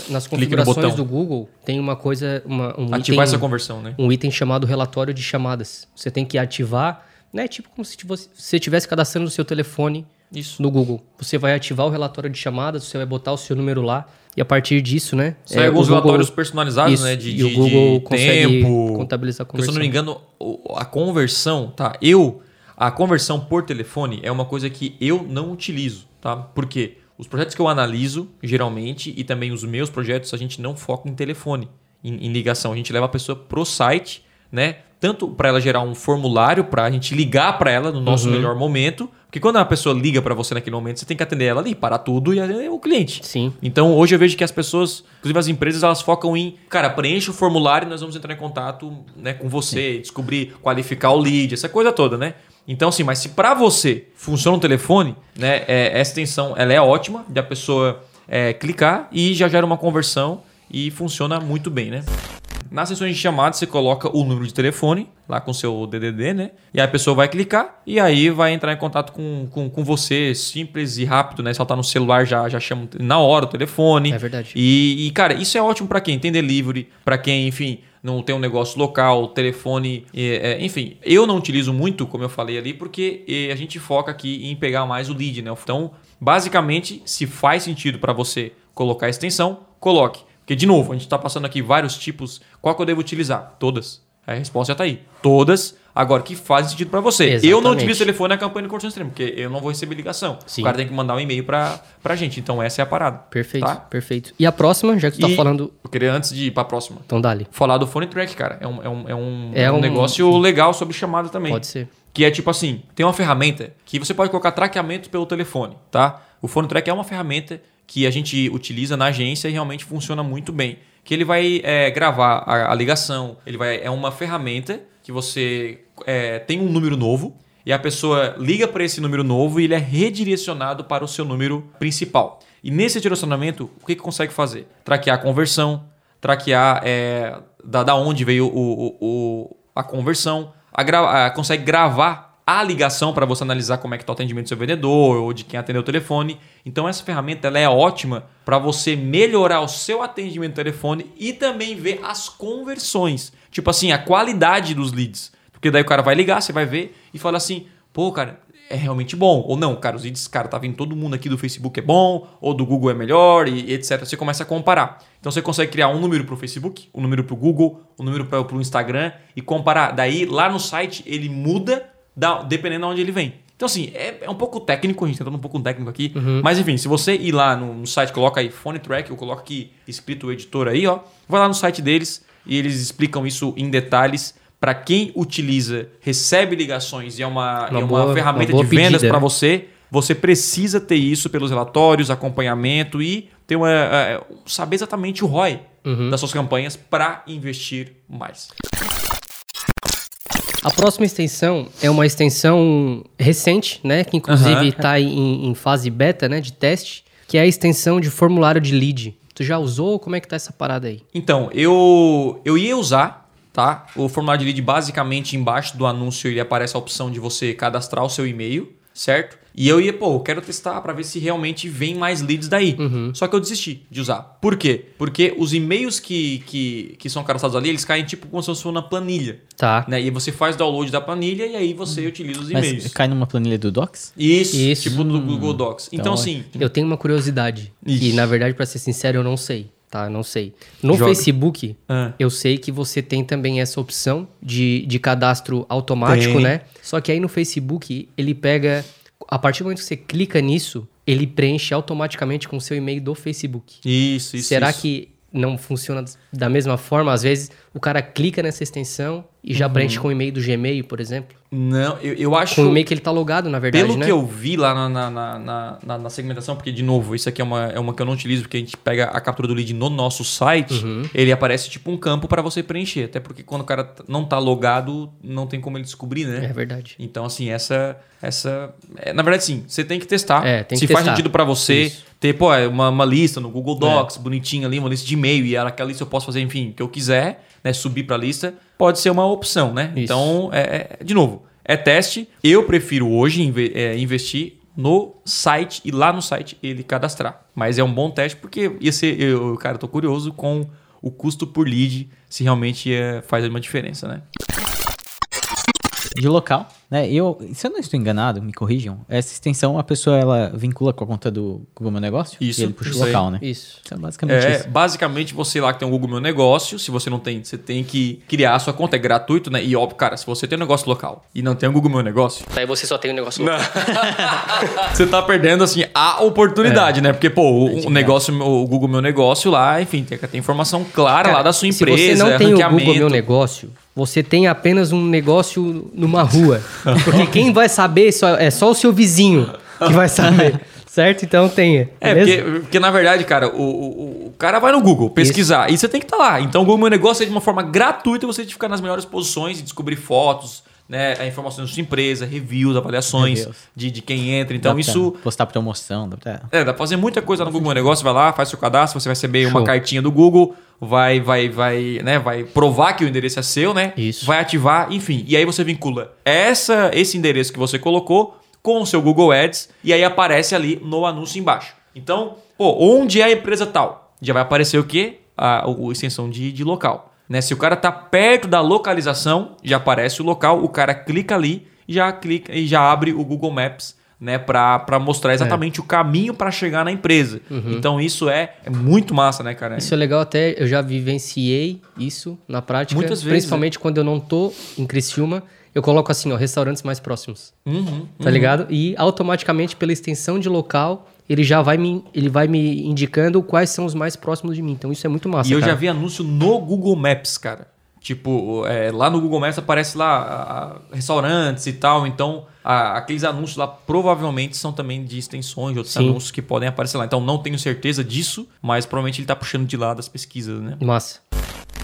Nas configurações do Google, tem uma coisa. Uma, um Ativar item, essa conversão, né? um item chamado relatório de chamadas. Você tem que ativar, né? Tipo como se você estivesse cadastrando o seu telefone Isso. no Google. Você vai ativar o relatório de chamadas, você vai botar o seu número lá. E a partir disso, né? Sai é, alguns Google- relatórios personalizados, Isso, né? De, e de, o Google de consegue tempo. contabilizar a Porque, Se eu não me conversão. engano, a conversão, tá? Eu, a conversão por telefone é uma coisa que eu não utilizo, tá? Por quê? Os projetos que eu analiso, geralmente, e também os meus projetos, a gente não foca em telefone, em, em ligação. A gente leva a pessoa pro site, né? Tanto para ela gerar um formulário para a gente ligar para ela no nosso melhor momento, porque quando a pessoa liga para você naquele momento, você tem que atender ela ali, parar tudo e atender o cliente. Sim. Então hoje eu vejo que as pessoas, inclusive as empresas, elas focam em, cara, preenche o formulário e nós vamos entrar em contato né, com você, descobrir, qualificar o lead, essa coisa toda, né? Então, assim, mas se para você funciona o telefone, né, é, essa extensão ela é ótima, de a pessoa é, clicar e já gera uma conversão e funciona muito bem, né? Nas sessões de chamada, você coloca o número de telefone, lá com o seu DDD, né? E aí a pessoa vai clicar e aí vai entrar em contato com, com, com você, simples e rápido, né? Se ela tá no celular, já, já chama na hora o telefone. É verdade. E, e, cara, isso é ótimo para quem tem delivery, para quem, enfim, não tem um negócio local, telefone, é, é, enfim. Eu não utilizo muito, como eu falei ali, porque a gente foca aqui em pegar mais o lead, né? Então, basicamente, se faz sentido para você colocar a extensão, coloque. Porque, de novo, a gente está passando aqui vários tipos. Qual que eu devo utilizar? Todas. A resposta já está aí. Todas. Agora, que fazem sentido para você. Eu não Exatamente. utilizo telefone na campanha de conversão extrema, porque eu não vou receber ligação. Sim. O cara tem que mandar um e-mail para a gente. Então, essa é a parada. Perfeito, Tá? perfeito. E a próxima, já que tu E tá falando. Eu queria, antes de ir para a próxima, Então, dali. falar do Phone Track, cara. É um, é um, é um, É é um um- negócio legal sobre chamada também. Pode ser. Que é tipo assim, tem uma ferramenta que você pode colocar traqueamento pelo telefone, tá? O Phone Track é uma ferramenta que a gente utiliza na agência e realmente funciona muito bem. Que ele vai é, gravar a, a ligação, ele vai é uma ferramenta que você é, tem um número novo e a pessoa liga para esse número novo e ele é redirecionado para o seu número principal. E nesse direcionamento, o que, que consegue fazer? Traquear a conversão, traquear é, da, da onde veio o, o, o a conversão, a a, consegue gravar a ligação para você analisar como é que está o atendimento do seu vendedor ou de quem atendeu o telefone. Então essa ferramenta ela é ótima para você melhorar o seu atendimento do telefone e também ver as conversões. Tipo assim, a qualidade dos leads. Porque daí o cara vai ligar, você vai ver e fala assim: pô, cara, é realmente bom. Ou não, cara, os leads, cara, tá vindo todo mundo aqui do Facebook é bom, ou do Google é melhor, e, etc. Você começa a comparar. Então você consegue criar um número para o Facebook, um número para o Google, um número para o Instagram e comparar. Daí lá no site ele muda da, dependendo de onde ele vem. Então, assim, é, é um pouco técnico, a gente tá um pouco técnico aqui. Mas, enfim, se você ir lá no, no site, coloca aí Phone Track, eu coloco aqui escrito o editor aí, ó. Vai lá no site deles e eles explicam isso em detalhes para quem utiliza, recebe ligações e é uma, Uma é uma boa- ferramenta uma de vendas para você, você precisa ter isso pelos relatórios, acompanhamento e ter uma, é, saber exatamente o ROI Uhum. das suas campanhas para investir mais. A próxima extensão é uma extensão recente, né? Que inclusive está em, em fase beta, né? De teste, que é a extensão de formulário de lead. Tu já usou? Como é que tá essa parada aí? Então, eu, eu ia usar, tá? O formulário de lead, basicamente, embaixo do anúncio, ele aparece a opção de você cadastrar o seu e-mail, certo? E eu ia, pô, eu quero testar para ver se realmente vem mais leads daí. Só que eu desisti de usar. Por quê? Porque os e-mails que, que, que são cadastrados ali, eles caem tipo como se fosse uma planilha. Tá. Né? E você faz download da planilha e aí você utiliza os e-mails. Mas cai numa planilha do Docs? Isso, Isso. tipo no Google Docs. Então, Então, assim, Eu tenho uma curiosidade. Ixi. E, na verdade, pra ser sincero, eu não sei. Tá? Não sei. No Joga. Facebook, Ah. eu sei que você tem também essa opção de, de cadastro automático, Tem. né? Só que aí no Facebook, ele pega. A partir do momento que você clica nisso, ele preenche automaticamente com o seu e-mail do Facebook. isso, isso. Será isso. que não funciona da mesma forma? Às vezes o cara clica nessa extensão e já preenche com o e-mail do Gmail, por exemplo. Não, eu, eu acho. Com o e-mail que ele tá logado, na verdade, Pelo né? que eu vi lá na, na, na, na- na- segmentação, porque, de novo, isso aqui é uma, é uma que eu não utilizo, porque a gente pega a captura do lead no nosso site, Uhum. ele aparece tipo um campo para você preencher. Até porque quando o cara não tá logado, não tem como ele descobrir, né? É verdade. Então, assim, essa. essa é, na verdade, sim, você tem que testar. É, tem Se que faz testar. sentido para você Isso. ter, pô, é uma, uma lista no Google Docs, bonitinha ali, uma lista de e-mail, e aquela lista eu posso fazer, enfim, o que eu quiser, né? Subir pra lista, pode ser uma opção, né? Isso. Então, é, é- de novo, é teste. Eu prefiro hoje inve- é, investir no site e lá no site ele cadastrar. Mas é um bom teste porque ia ser, eu, cara, eu tô curioso com o custo por lead, se realmente é, faz uma diferença, né? De local, né? Eu, se eu não estou enganado, me corrijam, essa extensão a pessoa ela vincula com a conta do Google Meu Negócio Isso, e ele puxa isso o aí. local, né? Isso. Isso é basicamente É, isso. basicamente você lá que tem o Google Meu Negócio, se você não tem, você tem que criar a sua conta, é gratuito, né? E óbvio, cara, se você tem um negócio local e não tem o Google Meu Negócio, Aí você só tem um negócio você tá perdendo assim a oportunidade, né? Porque pô, o, o negócio, o Google Meu Negócio lá, enfim, tem que ter informação clara lá da sua empresa, Se você não tem o Google. Meu Negócio, você tem apenas um negócio numa rua. Porque quem vai saber só- é só o seu vizinho que vai saber. certo? Então tenha. É, porque, porque na verdade, cara, o, o, o cara vai no Google pesquisar e você tem que estar lá. Então o Google Meu Negócio é de uma forma gratuita você ficar nas melhores posições e descobrir fotos, né, a informações da sua empresa, reviews, avaliações de, de quem entra. Então Dá pra isso Postar promoção, dá pra... É, dá pra fazer muita coisa no Google Meu Negócio, vai lá, faz seu cadastro, você vai receber uma Show. cartinha do Google, vai, vai, vai, né, vai provar que o endereço é seu, né? Isso. Vai ativar, enfim. E aí você vincula essa, esse endereço que você colocou com o seu Google Ads e aí aparece ali no anúncio embaixo. Então, pô, onde é a empresa tal? Já vai aparecer o quê? A, o, a extensão de, de local. Né? Se o cara tá perto da localização, já aparece o local, o cara clica ali, já clica e já abre o Google Maps né, para mostrar exatamente o caminho para chegar na empresa. Então isso é, é muito massa, né, cara? Isso é legal até, eu já vivenciei isso na prática. Muitas vezes, Principalmente quando eu não tô em Criciúma, eu coloco assim, ó, restaurantes mais próximos. Uhum, Tá ligado? E automaticamente, pela extensão de local, ele já vai me, ele vai me indicando quais são os mais próximos de mim. Então isso é muito massa, E eu cara. já vi anúncio no Google Maps, cara. Tipo, é, lá no Google Maps aparece lá a- restaurantes e tal. Então, a- aqueles anúncios lá provavelmente são também de extensões, outros Sim. anúncios que podem aparecer lá. Então, não tenho certeza disso, mas provavelmente ele tá puxando de lá das pesquisas, né? Massa.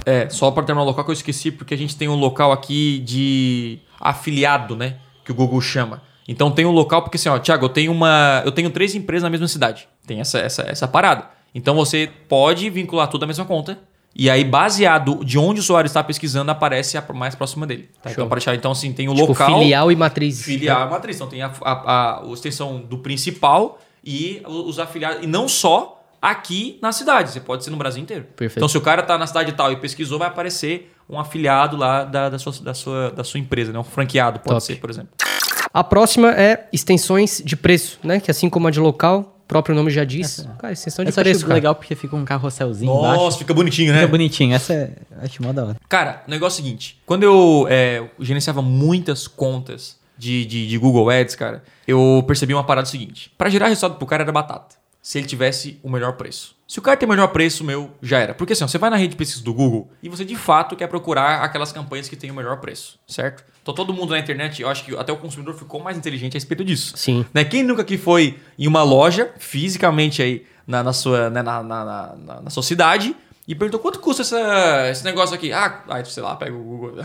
É, só para terminar o local que eu esqueci, porque a gente tem um local aqui de afiliado, né? Que o Google chama. Então tem um local, porque assim, ó, Thiago, eu tenho uma. Eu tenho três empresas na mesma cidade. Tem essa, essa, essa parada. Então você pode vincular tudo à mesma conta. E aí, baseado de onde o usuário está pesquisando, aparece a mais próxima dele. Tá? Então, para deixar, então, assim, tem o Tipo, local. filial e matriz. Filial e matriz. Então tem a, a, a, extensão do principal e os afiliados. E não só aqui na cidade. Você pode ser no Brasil inteiro. Perfeito. Então, se o cara tá na cidade tal e pesquisou, vai aparecer um afiliado lá da, da, sua, da, sua, da sua empresa, né? Um franqueado, pode Top. ser, por exemplo. A próxima é extensões de preço, né? Que assim como a de local, o próprio nome já diz. Cara, extensão de Essa eu preço, cara. legal porque fica um carrosselzinho Nossa, embaixo. fica bonitinho, né? Fica bonitinho. Essa é, acho mó da hora. Cara, o negócio é o seguinte: quando eu é, gerenciava muitas contas de, de, de Google Ads, cara, eu percebi uma parada seguinte: Pra gerar resultado pro cara era batata. Se ele tivesse o melhor preço. Se o cara tem o melhor preço, meu, já era. Porque assim, ó, você vai na rede de pesquisa do Google e você de fato quer procurar aquelas campanhas que têm o melhor preço, certo? Então todo mundo na internet, eu acho que até o consumidor ficou mais inteligente a respeito disso. Sim. Né? Quem nunca que foi em uma loja, fisicamente aí, na, na sua, né, na, na, na, na- sua cidade, e perguntou quanto custa essa, esse negócio aqui? Ah, aí, sei lá, pega o Google.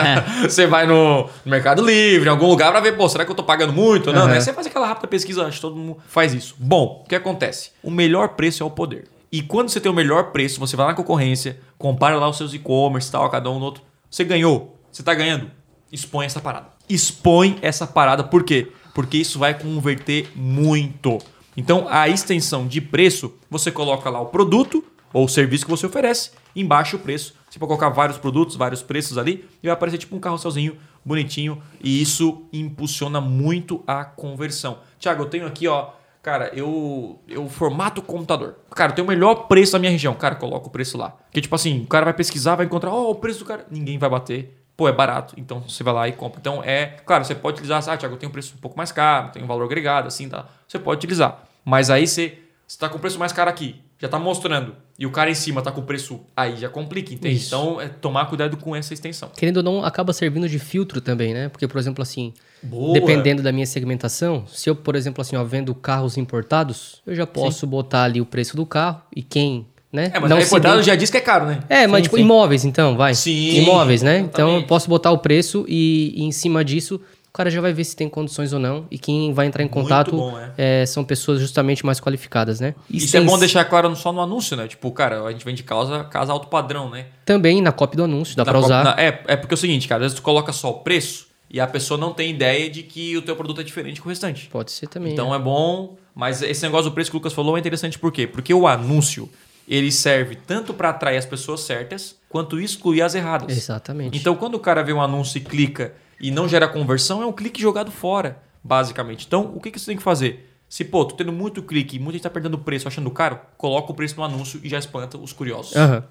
você vai no, no Mercado Livre, em algum lugar, pra ver, pô, será que eu tô pagando muito não? Uhum. Né? Você faz aquela rápida pesquisa, acho que todo mundo faz isso. Bom, o que acontece? O melhor preço é o poder. E quando você tem o melhor preço, você vai na concorrência, compara lá os seus e-commerce e tal, cada um no outro. Você ganhou, você tá ganhando. Expõe essa parada. Expõe essa parada, por quê? Porque isso vai converter muito. Então, a extensão de preço, você coloca lá o produto ou o serviço que você oferece, embaixo o preço. Você pode colocar vários produtos, vários preços ali, e vai aparecer tipo um carrosselzinho bonitinho. E isso impulsiona muito a conversão. Tiago, eu tenho aqui, ó, Cara, eu, eu formato o computador. Cara, tem o melhor preço da minha região. Cara, coloca o preço lá. Porque, tipo assim, o cara vai pesquisar, vai encontrar, ó, o preço do cara. Ninguém vai bater. Pô, é barato. Então você vai lá e compra. Então é. Claro, você pode utilizar, ah, Thiago, eu tenho um preço um pouco mais caro, tem um valor agregado, assim, tá? Você pode utilizar. Mas aí você, você tá com o preço mais caro aqui, já tá mostrando. E o cara em cima tá com o preço aí, já complica, entende? Isso. Então é tomar cuidado com essa extensão. Querendo ou não, acaba servindo de filtro também, né? Porque, por exemplo, assim, Boa. dependendo da minha segmentação, se eu, por exemplo, assim, ó, vendo carros importados, eu já posso botar ali o preço do carro e quem, né? É, mas não a ident- já diz que é caro, né? É, mas Sim, tipo sim. imóveis, então, vai. Sim, Imóveis, né? Então eu exatamente. posso botar o preço e, e em cima disso o cara já vai ver se tem condições ou não. E quem vai entrar em contato bom, é. é, são pessoas justamente mais qualificadas, né? Isso é Extens- bom deixar claro só no anúncio, né? Tipo, cara, a gente vende casa, casa alto padrão, né? Também na cópia do anúncio, dá Na pra usar. na- é, é porque é o seguinte, cara, às vezes tu coloca só o preço e a pessoa não tem ideia de que o teu produto é diferente que o restante. Pode ser também. Então né? é bom, mas esse negócio do preço que o Lucas falou é interessante por quê? Porque o anúncio, ele serve tanto para atrair as pessoas certas, quanto excluir as erradas. Exatamente. Então quando o cara vê um anúncio e clica e não gera conversão, é um clique jogado fora, basicamente. Então o que, que você tem que fazer? Se, pô, tô tendo muito clique e muita gente tá perdendo preço achando caro, coloca o preço no anúncio e já espanta os curiosos. Aham.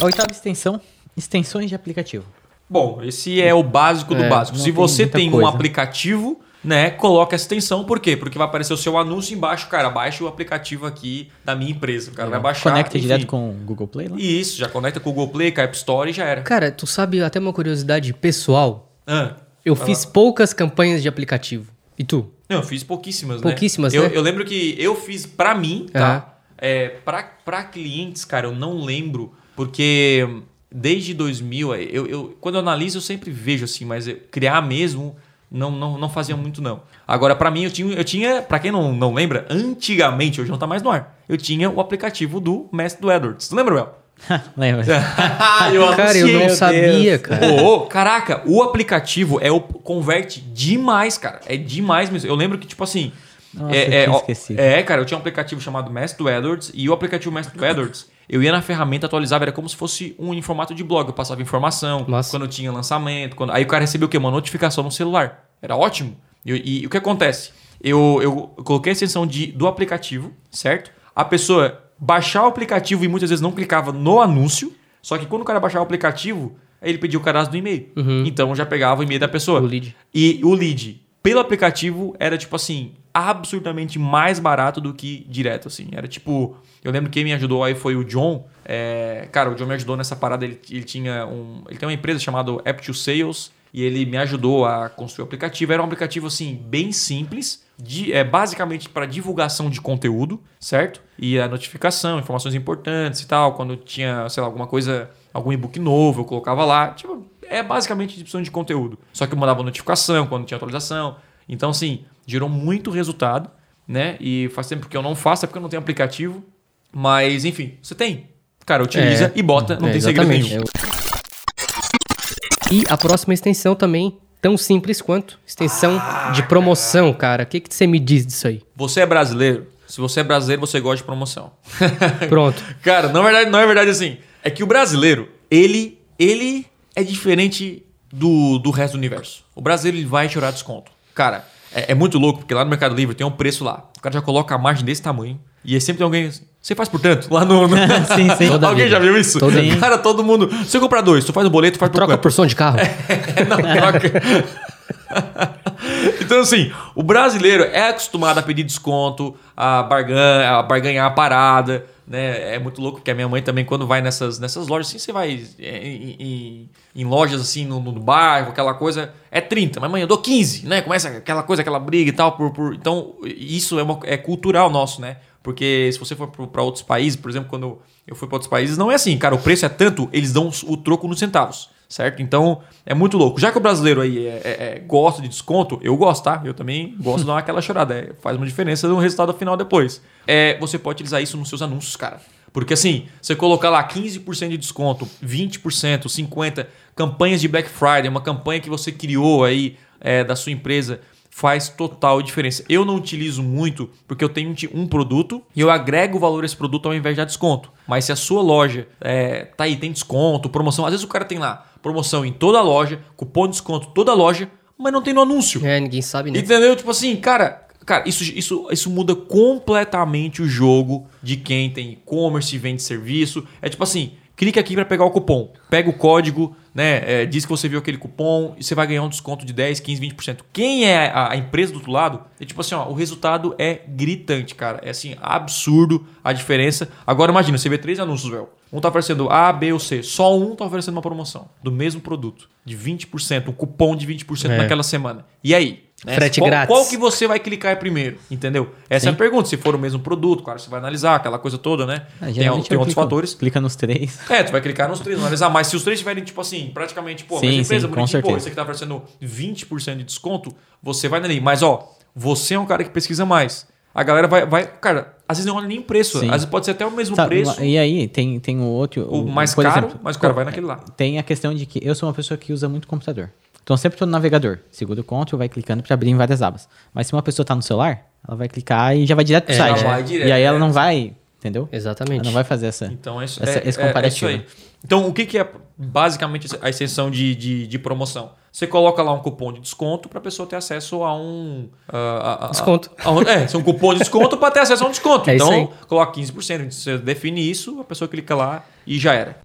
A oitava extensão, extensões de aplicativo. Bom, esse é o básico do É, básico. não Se tem você tem um coisa. aplicativo, né, coloca essa extensão. Por quê? Porque vai aparecer o seu anúncio embaixo, cara, baixa o aplicativo aqui da minha empresa. O cara vai baixar. Conecta enfim. direto com o Google Play lá? E Isso, já conecta com o Google Play, com a App Store e já era. Cara, tu sabe até uma curiosidade pessoal? Ah, Eu fiz lá. poucas campanhas de aplicativo. E tu? Não, eu fiz pouquíssimas, Pouquíssimas, né? Eu, né? eu lembro que eu fiz pra mim, tá? É, pra, pra clientes, cara, eu não lembro, porque desde 2000, é, eu, eu, quando eu analiso, eu sempre vejo assim, mas eu- criar mesmo não, não, não fazia muito, não. Agora, pra mim, eu tinha, eu tinha pra quem não, não lembra, antigamente, hoje não tá mais no ar, eu tinha o aplicativo do Mestre do Edwards. Tu lembra, Mel? Lembra? eu Cara, eu não meu sabia, Deus. cara. Ô, ô, caraca, o aplicativo é o converte demais, cara. É demais mesmo. Eu lembro que, tipo assim. Nossa, é, eu é, ó, é, cara, eu tinha um aplicativo chamado Mestre do Edwards e o aplicativo Mestre do Edwards, eu ia na ferramenta, atualizava, era como se fosse um em formato de blog. Eu passava informação, Massa. quando tinha lançamento, quando... aí o cara recebeu o quê? Uma notificação no celular. Era ótimo. E, e- e o que acontece? Eu, eu coloquei a extensão de, do aplicativo, certo? A pessoa baixar o aplicativo e muitas vezes não clicava no anúncio, só que quando o cara baixava o aplicativo, ele pedia o cadastro do e-mail. Então já pegava o e-mail da pessoa. O lead. E o lead pelo aplicativo era tipo assim, absurdamente mais barato do que direto, assim. Era tipo. Eu lembro que quem me ajudou aí foi o John. É, cara, o John me ajudou nessa parada. Ele, ele tinha um. Ele tem uma empresa chamada App to Sales. E ele me ajudou a construir o aplicativo. Era um aplicativo, assim, bem simples. De, é, basicamente para divulgação de conteúdo, certo? E a notificação, informações importantes e tal. Quando tinha, sei lá, alguma coisa, algum e-book novo, eu colocava lá. Tipo, é basicamente distribuição de conteúdo. Só que eu mandava notificação quando tinha atualização. Então, assim, gerou muito resultado, né? E faz tempo que eu não faço, é porque eu não tenho aplicativo. Mas, enfim, você tem. Cara, utiliza É. e bota, não É, tem segredo nenhum. E a próxima extensão também, tão simples quanto extensão Ah, de promoção, cara. O que, que você me diz disso aí? Você é brasileiro? Se você é brasileiro, você gosta de promoção. Pronto. Cara, na verdade, não é verdade assim. É que o brasileiro, ele, ele é diferente do, do resto do universo. O brasileiro ele vai chorar desconto. Cara, é, é muito louco, porque lá no Mercado Livre tem um preço lá. O cara já coloca a margem desse tamanho. E aí sempre tem alguém. Você faz por tanto? Lá no. no... Sim, sim. Toda Alguém vida. já viu isso? Toda. Cara, todo mundo. Se eu comprar dois, tu faz o boleto, faz por Troca quanto? por som de carro. Não, troca. então, assim, o brasileiro é acostumado a pedir desconto, a, barganha, a barganhar a parada, né? É muito louco, porque a minha mãe também, quando vai nessas, nessas lojas, assim, você vai é, em, em- em lojas, assim, no, no bairro, aquela coisa, é 30, mas mãe, eu dou 15, né? Começa aquela coisa, aquela briga e tal. Por, por- Então, isso é, uma, é cultural nosso, né? Porque se você for para outros países, por exemplo, quando eu fui para outros países, não é assim, cara, o preço é tanto, eles dão o troco nos centavos, certo? Então é muito louco. Já que o brasileiro aí é- é- é- gosta de desconto, eu gosto, tá? Eu também gosto de dar aquela chorada. é, faz uma diferença no resultado final depois. É, você pode utilizar isso nos seus anúncios, cara. Porque assim, você colocar lá 15% de desconto, 20%, 50%, campanhas de Black Friday, uma campanha que você criou aí é, da sua empresa, faz total diferença. Eu não utilizo muito porque eu tenho um produto e eu agrego valor a esse produto ao invés de dar desconto. Mas se a sua loja é, tá aí, tem desconto, promoção, às vezes o cara tem lá promoção em toda a loja, cupom de desconto toda a loja, mas não tem no anúncio. É, ninguém sabe, né? Entendeu? Tipo assim, cara, cara, isso, isso, isso muda completamente o jogo de quem tem e-commerce, vende serviço. É tipo assim, clica aqui para pegar o cupom. Pega o código, né? é, diz que você viu aquele cupom e você vai ganhar um desconto de 10, 15, 20%. Quem é a, a empresa do outro lado, é tipo assim, ó, o resultado é gritante, cara. É assim, absurdo a diferença. Agora imagina, você vê três anúncios, velho. Um tá oferecendo A, B ou C. Só um tá oferecendo uma promoção do mesmo produto. De 20%, um cupom de 20% É. naquela semana. E aí? Né? Frete qual, grátis. Qual que você vai clicar primeiro? Entendeu? Essa é a pergunta. Se for o mesmo produto, claro, você vai analisar aquela coisa toda, né? Ah, tem tem outros clico- fatores. Clica nos três. É, tu vai clicar nos três, analisar. Mas se os três tiverem, tipo assim, praticamente, pô, Sim, mas empresa sim, bonitinho, pô, esse aqui tá oferecendo 20% de desconto, você vai nele. Mas, ó, você é um cara que pesquisa mais. A galera vai. vai cara, às vezes não olha nem o preço. Sim. Às vezes pode ser até o mesmo Sabe, preço. E aí, tem, tem o outro. O mais por caro, exemplo, mas o cara vai naquele lá. Tem a questão de que eu sou uma pessoa que usa muito computador. Então, sempre estou no navegador. Segura o control, vai clicando para abrir em várias abas. Mas se uma pessoa está no celular, ela vai clicar e já vai direto pro É, site. direto, e aí ela é. não vai, entendeu? Exatamente. Ela não vai fazer essa. Então, isso Essa- é, esse é- é comparativo. isso aí. Então, o que, que é basicamente a extensão de, de, de promoção? Você coloca lá um cupom de desconto para a pessoa ter acesso a um. a- a- a- Desconto. a um- é, é um cupom de desconto para ter acesso a um desconto. É então, coloca 15%. Você define isso, a pessoa clica lá e já era.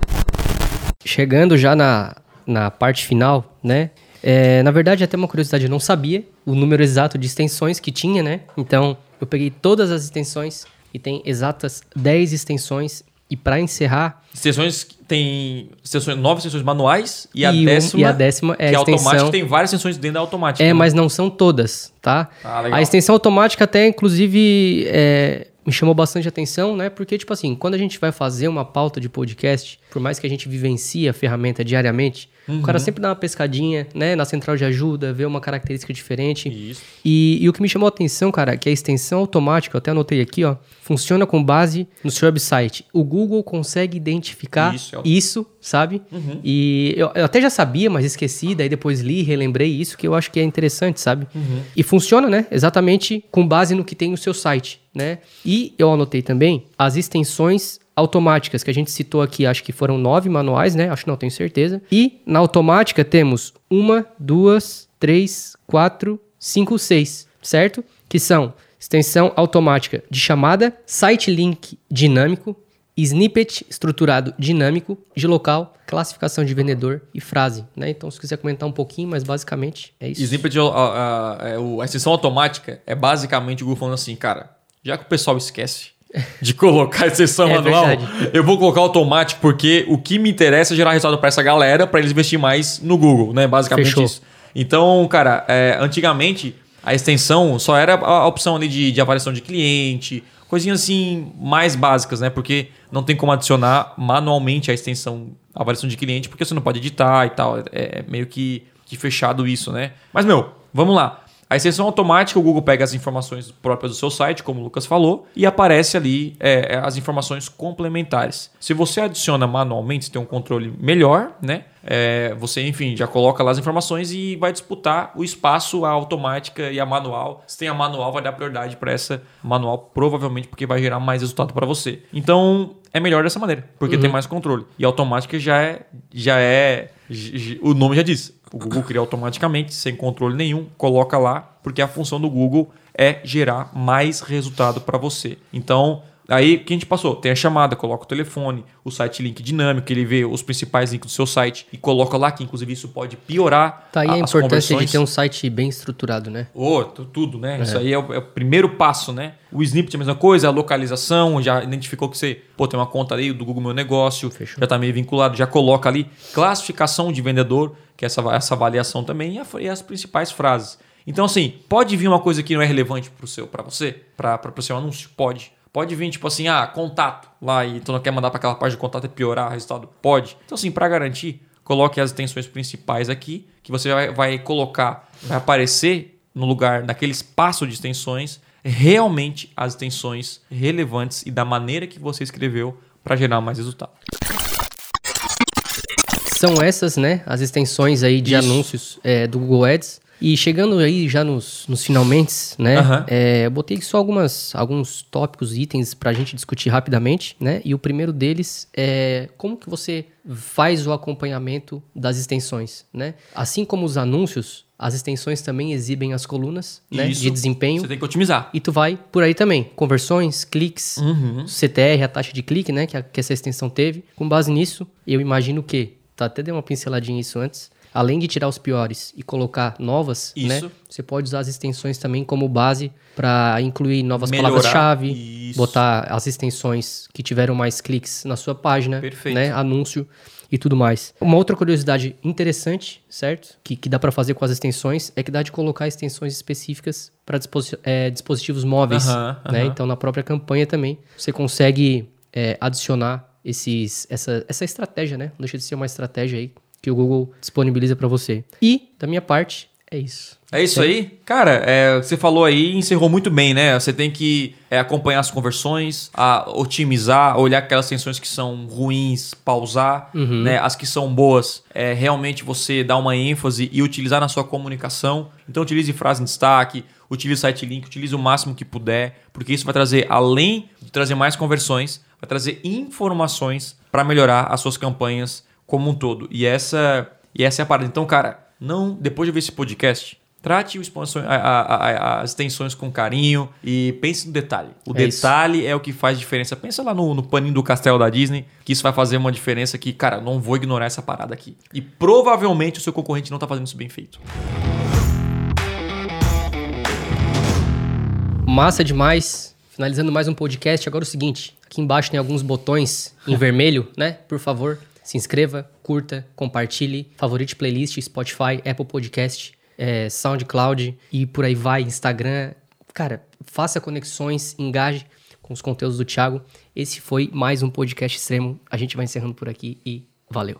Chegando já na, na parte final, né? É, na verdade, até uma curiosidade, eu não sabia o número exato de extensões que tinha, né? Então, eu peguei todas as extensões e tem exatas 10 extensões. E para encerrar, Extensões tem extensões, nove extensões manuais e, a E um- décima. e a décima é que a é automática, extensão- tem várias extensões dentro da automática. É, né? mas não são todas, tá? Ah, a extensão automática até, inclusive, é, me chamou bastante atenção, né? Porque, tipo assim, quando a gente vai fazer uma pauta de podcast, por mais que a gente vivencie a ferramenta diariamente, o Uhum. cara sempre dá uma pescadinha, né? Na central de ajuda, vê uma característica diferente. Isso. E, e o que me chamou a atenção, cara, é que a extensão automática, eu até anotei aqui, ó, funciona com base no seu website. O Google consegue identificar Isso, isso, é o- sabe? E eu, eu até já sabia, mas esqueci, daí depois li, relembrei isso, que eu acho que é interessante, sabe? E funciona, né? Exatamente com base no que tem no seu site, né? E eu anotei também as extensões automáticas que a gente citou aqui, acho que foram nove manuais, né? Acho que não tenho certeza. E na automática temos uma, duas, três, quatro, cinco, seis, certo? Que são extensão automática de chamada, site link dinâmico, snippet estruturado dinâmico de local, classificação de vendedor e frase, né? Então, se quiser comentar um pouquinho, mas basicamente é isso. Snippet, a, a, a, a extensão automática é basicamente o Google falando assim, cara, já que o pessoal esquece de colocar a extensão É manual, verdade. eu vou colocar automático porque o que me interessa é gerar resultado para essa galera, para eles investir mais no Google, né? Basicamente Fechou. isso. Então, cara, é, antigamente a extensão só era a a opção ali de, de avaliação de cliente, coisinhas assim mais básicas, né? Porque não tem como adicionar manualmente a extensão avaliação de cliente, porque você não pode editar e tal. É, é meio que, que fechado isso, né? Mas, meu, vamos lá. A extensão automática, o Google pega as informações próprias do seu site, como o Lucas falou, e aparece ali é, é, as informações complementares. Se você adiciona manualmente, você tem um controle melhor, né? É, você, enfim, já coloca lá as informações e vai disputar o espaço, a automática e a manual. Se tem a manual, vai dar prioridade para essa manual, provavelmente porque vai gerar mais resultado para você. Então, é melhor dessa maneira, porque tem mais controle. E a automática já é, já é, o nome já diz. O Google cria automaticamente, sem controle nenhum, coloca lá, porque a função do Google é gerar mais resultado para você. Então, aí o que a gente passou? Tem a chamada, coloca o telefone, o site link dinâmico, ele vê os principais links do seu site e coloca lá, que inclusive isso pode piorar Tá aí a, as importância de ter um site bem estruturado, né? Tu- tudo, né? Isso aí é o, é o primeiro passo, né? O snippet é a mesma coisa, a localização, já identificou que você, pô, tem uma conta ali do Google Meu Negócio, Fechou. já tá meio vinculado, já coloca ali classificação de vendedor, que é essa, essa avaliação também, e, a- e as principais frases. Então, assim, pode vir uma coisa que não é relevante para você, para o seu anúncio? Pode. Pode vir, tipo assim, ah, contato lá e tu não quer mandar para aquela página de contato e piorar o resultado? Pode. Então, assim, para garantir, coloque as extensões principais aqui, que você vai, vai colocar, vai aparecer no lugar, naquele espaço de extensões, realmente as extensões relevantes e da maneira que você escreveu para gerar mais resultado. São essas, né, as extensões aí de Isso. anúncios é, do Google Ads. E chegando aí já nos, nos finalmente, né, Aham. é, eu botei só algumas, alguns tópicos, itens pra gente discutir rapidamente, né? E o primeiro deles é como que você faz o acompanhamento das extensões, né? Assim como os anúncios, as extensões também exibem as colunas né, de desempenho. Você tem que otimizar. E tu vai por aí também. Conversões, cliques, Uhum. CTR, a taxa de clique, né? Que, a- que essa extensão teve. Com base nisso, eu imagino que. Tá, até dei uma pinceladinha nisso antes. Além de tirar os piores e colocar novas, né? Você pode usar as extensões também como base para incluir novas palavras-chave, botar as extensões que tiveram mais cliques na sua página, Perfeito. né? Anúncio e tudo mais. Uma outra curiosidade interessante, certo? Que, que dá para fazer com as extensões é que dá de colocar extensões específicas para dispositivos móveis, né? Então na própria campanha também você consegue é, adicionar esses, essa, essa estratégia, né? Não deixa de ser uma estratégia aí que o Google disponibiliza para você. E da minha parte é isso. É isso aí? Cara, é, você falou aí encerrou muito bem, né? Você tem que é, acompanhar as conversões, a otimizar, olhar aquelas tensões que são ruins, pausar, né? As que são boas, é, realmente você dar uma ênfase e utilizar na sua comunicação. Então utilize frase em destaque, utilize site link, utilize o máximo que puder, porque isso vai trazer, além de trazer mais conversões, vai trazer informações para melhorar as suas campanhas como um todo. E essa, e essa é a parada. Então, cara, não depois de ver esse podcast, trate a- a- a- as extensões com carinho e pense no detalhe. O É isso. detalhe é o que faz diferença. Pensa lá no, no paninho do castelo da Disney, que isso vai fazer uma diferença que, cara, não vou ignorar essa parada aqui. E provavelmente o seu concorrente não tá fazendo isso bem feito. Massa demais. Finalizando mais um podcast. Agora é o seguinte: aqui embaixo tem alguns botões em vermelho, né? Por favor, se inscreva, curta, compartilhe, favorite playlist, Spotify, Apple Podcast, eh, SoundCloud e por aí vai, Instagram. Cara, faça conexões, engaje com os conteúdos do Thiago. Esse foi mais um podcast extremo. A gente vai encerrando por aqui e valeu.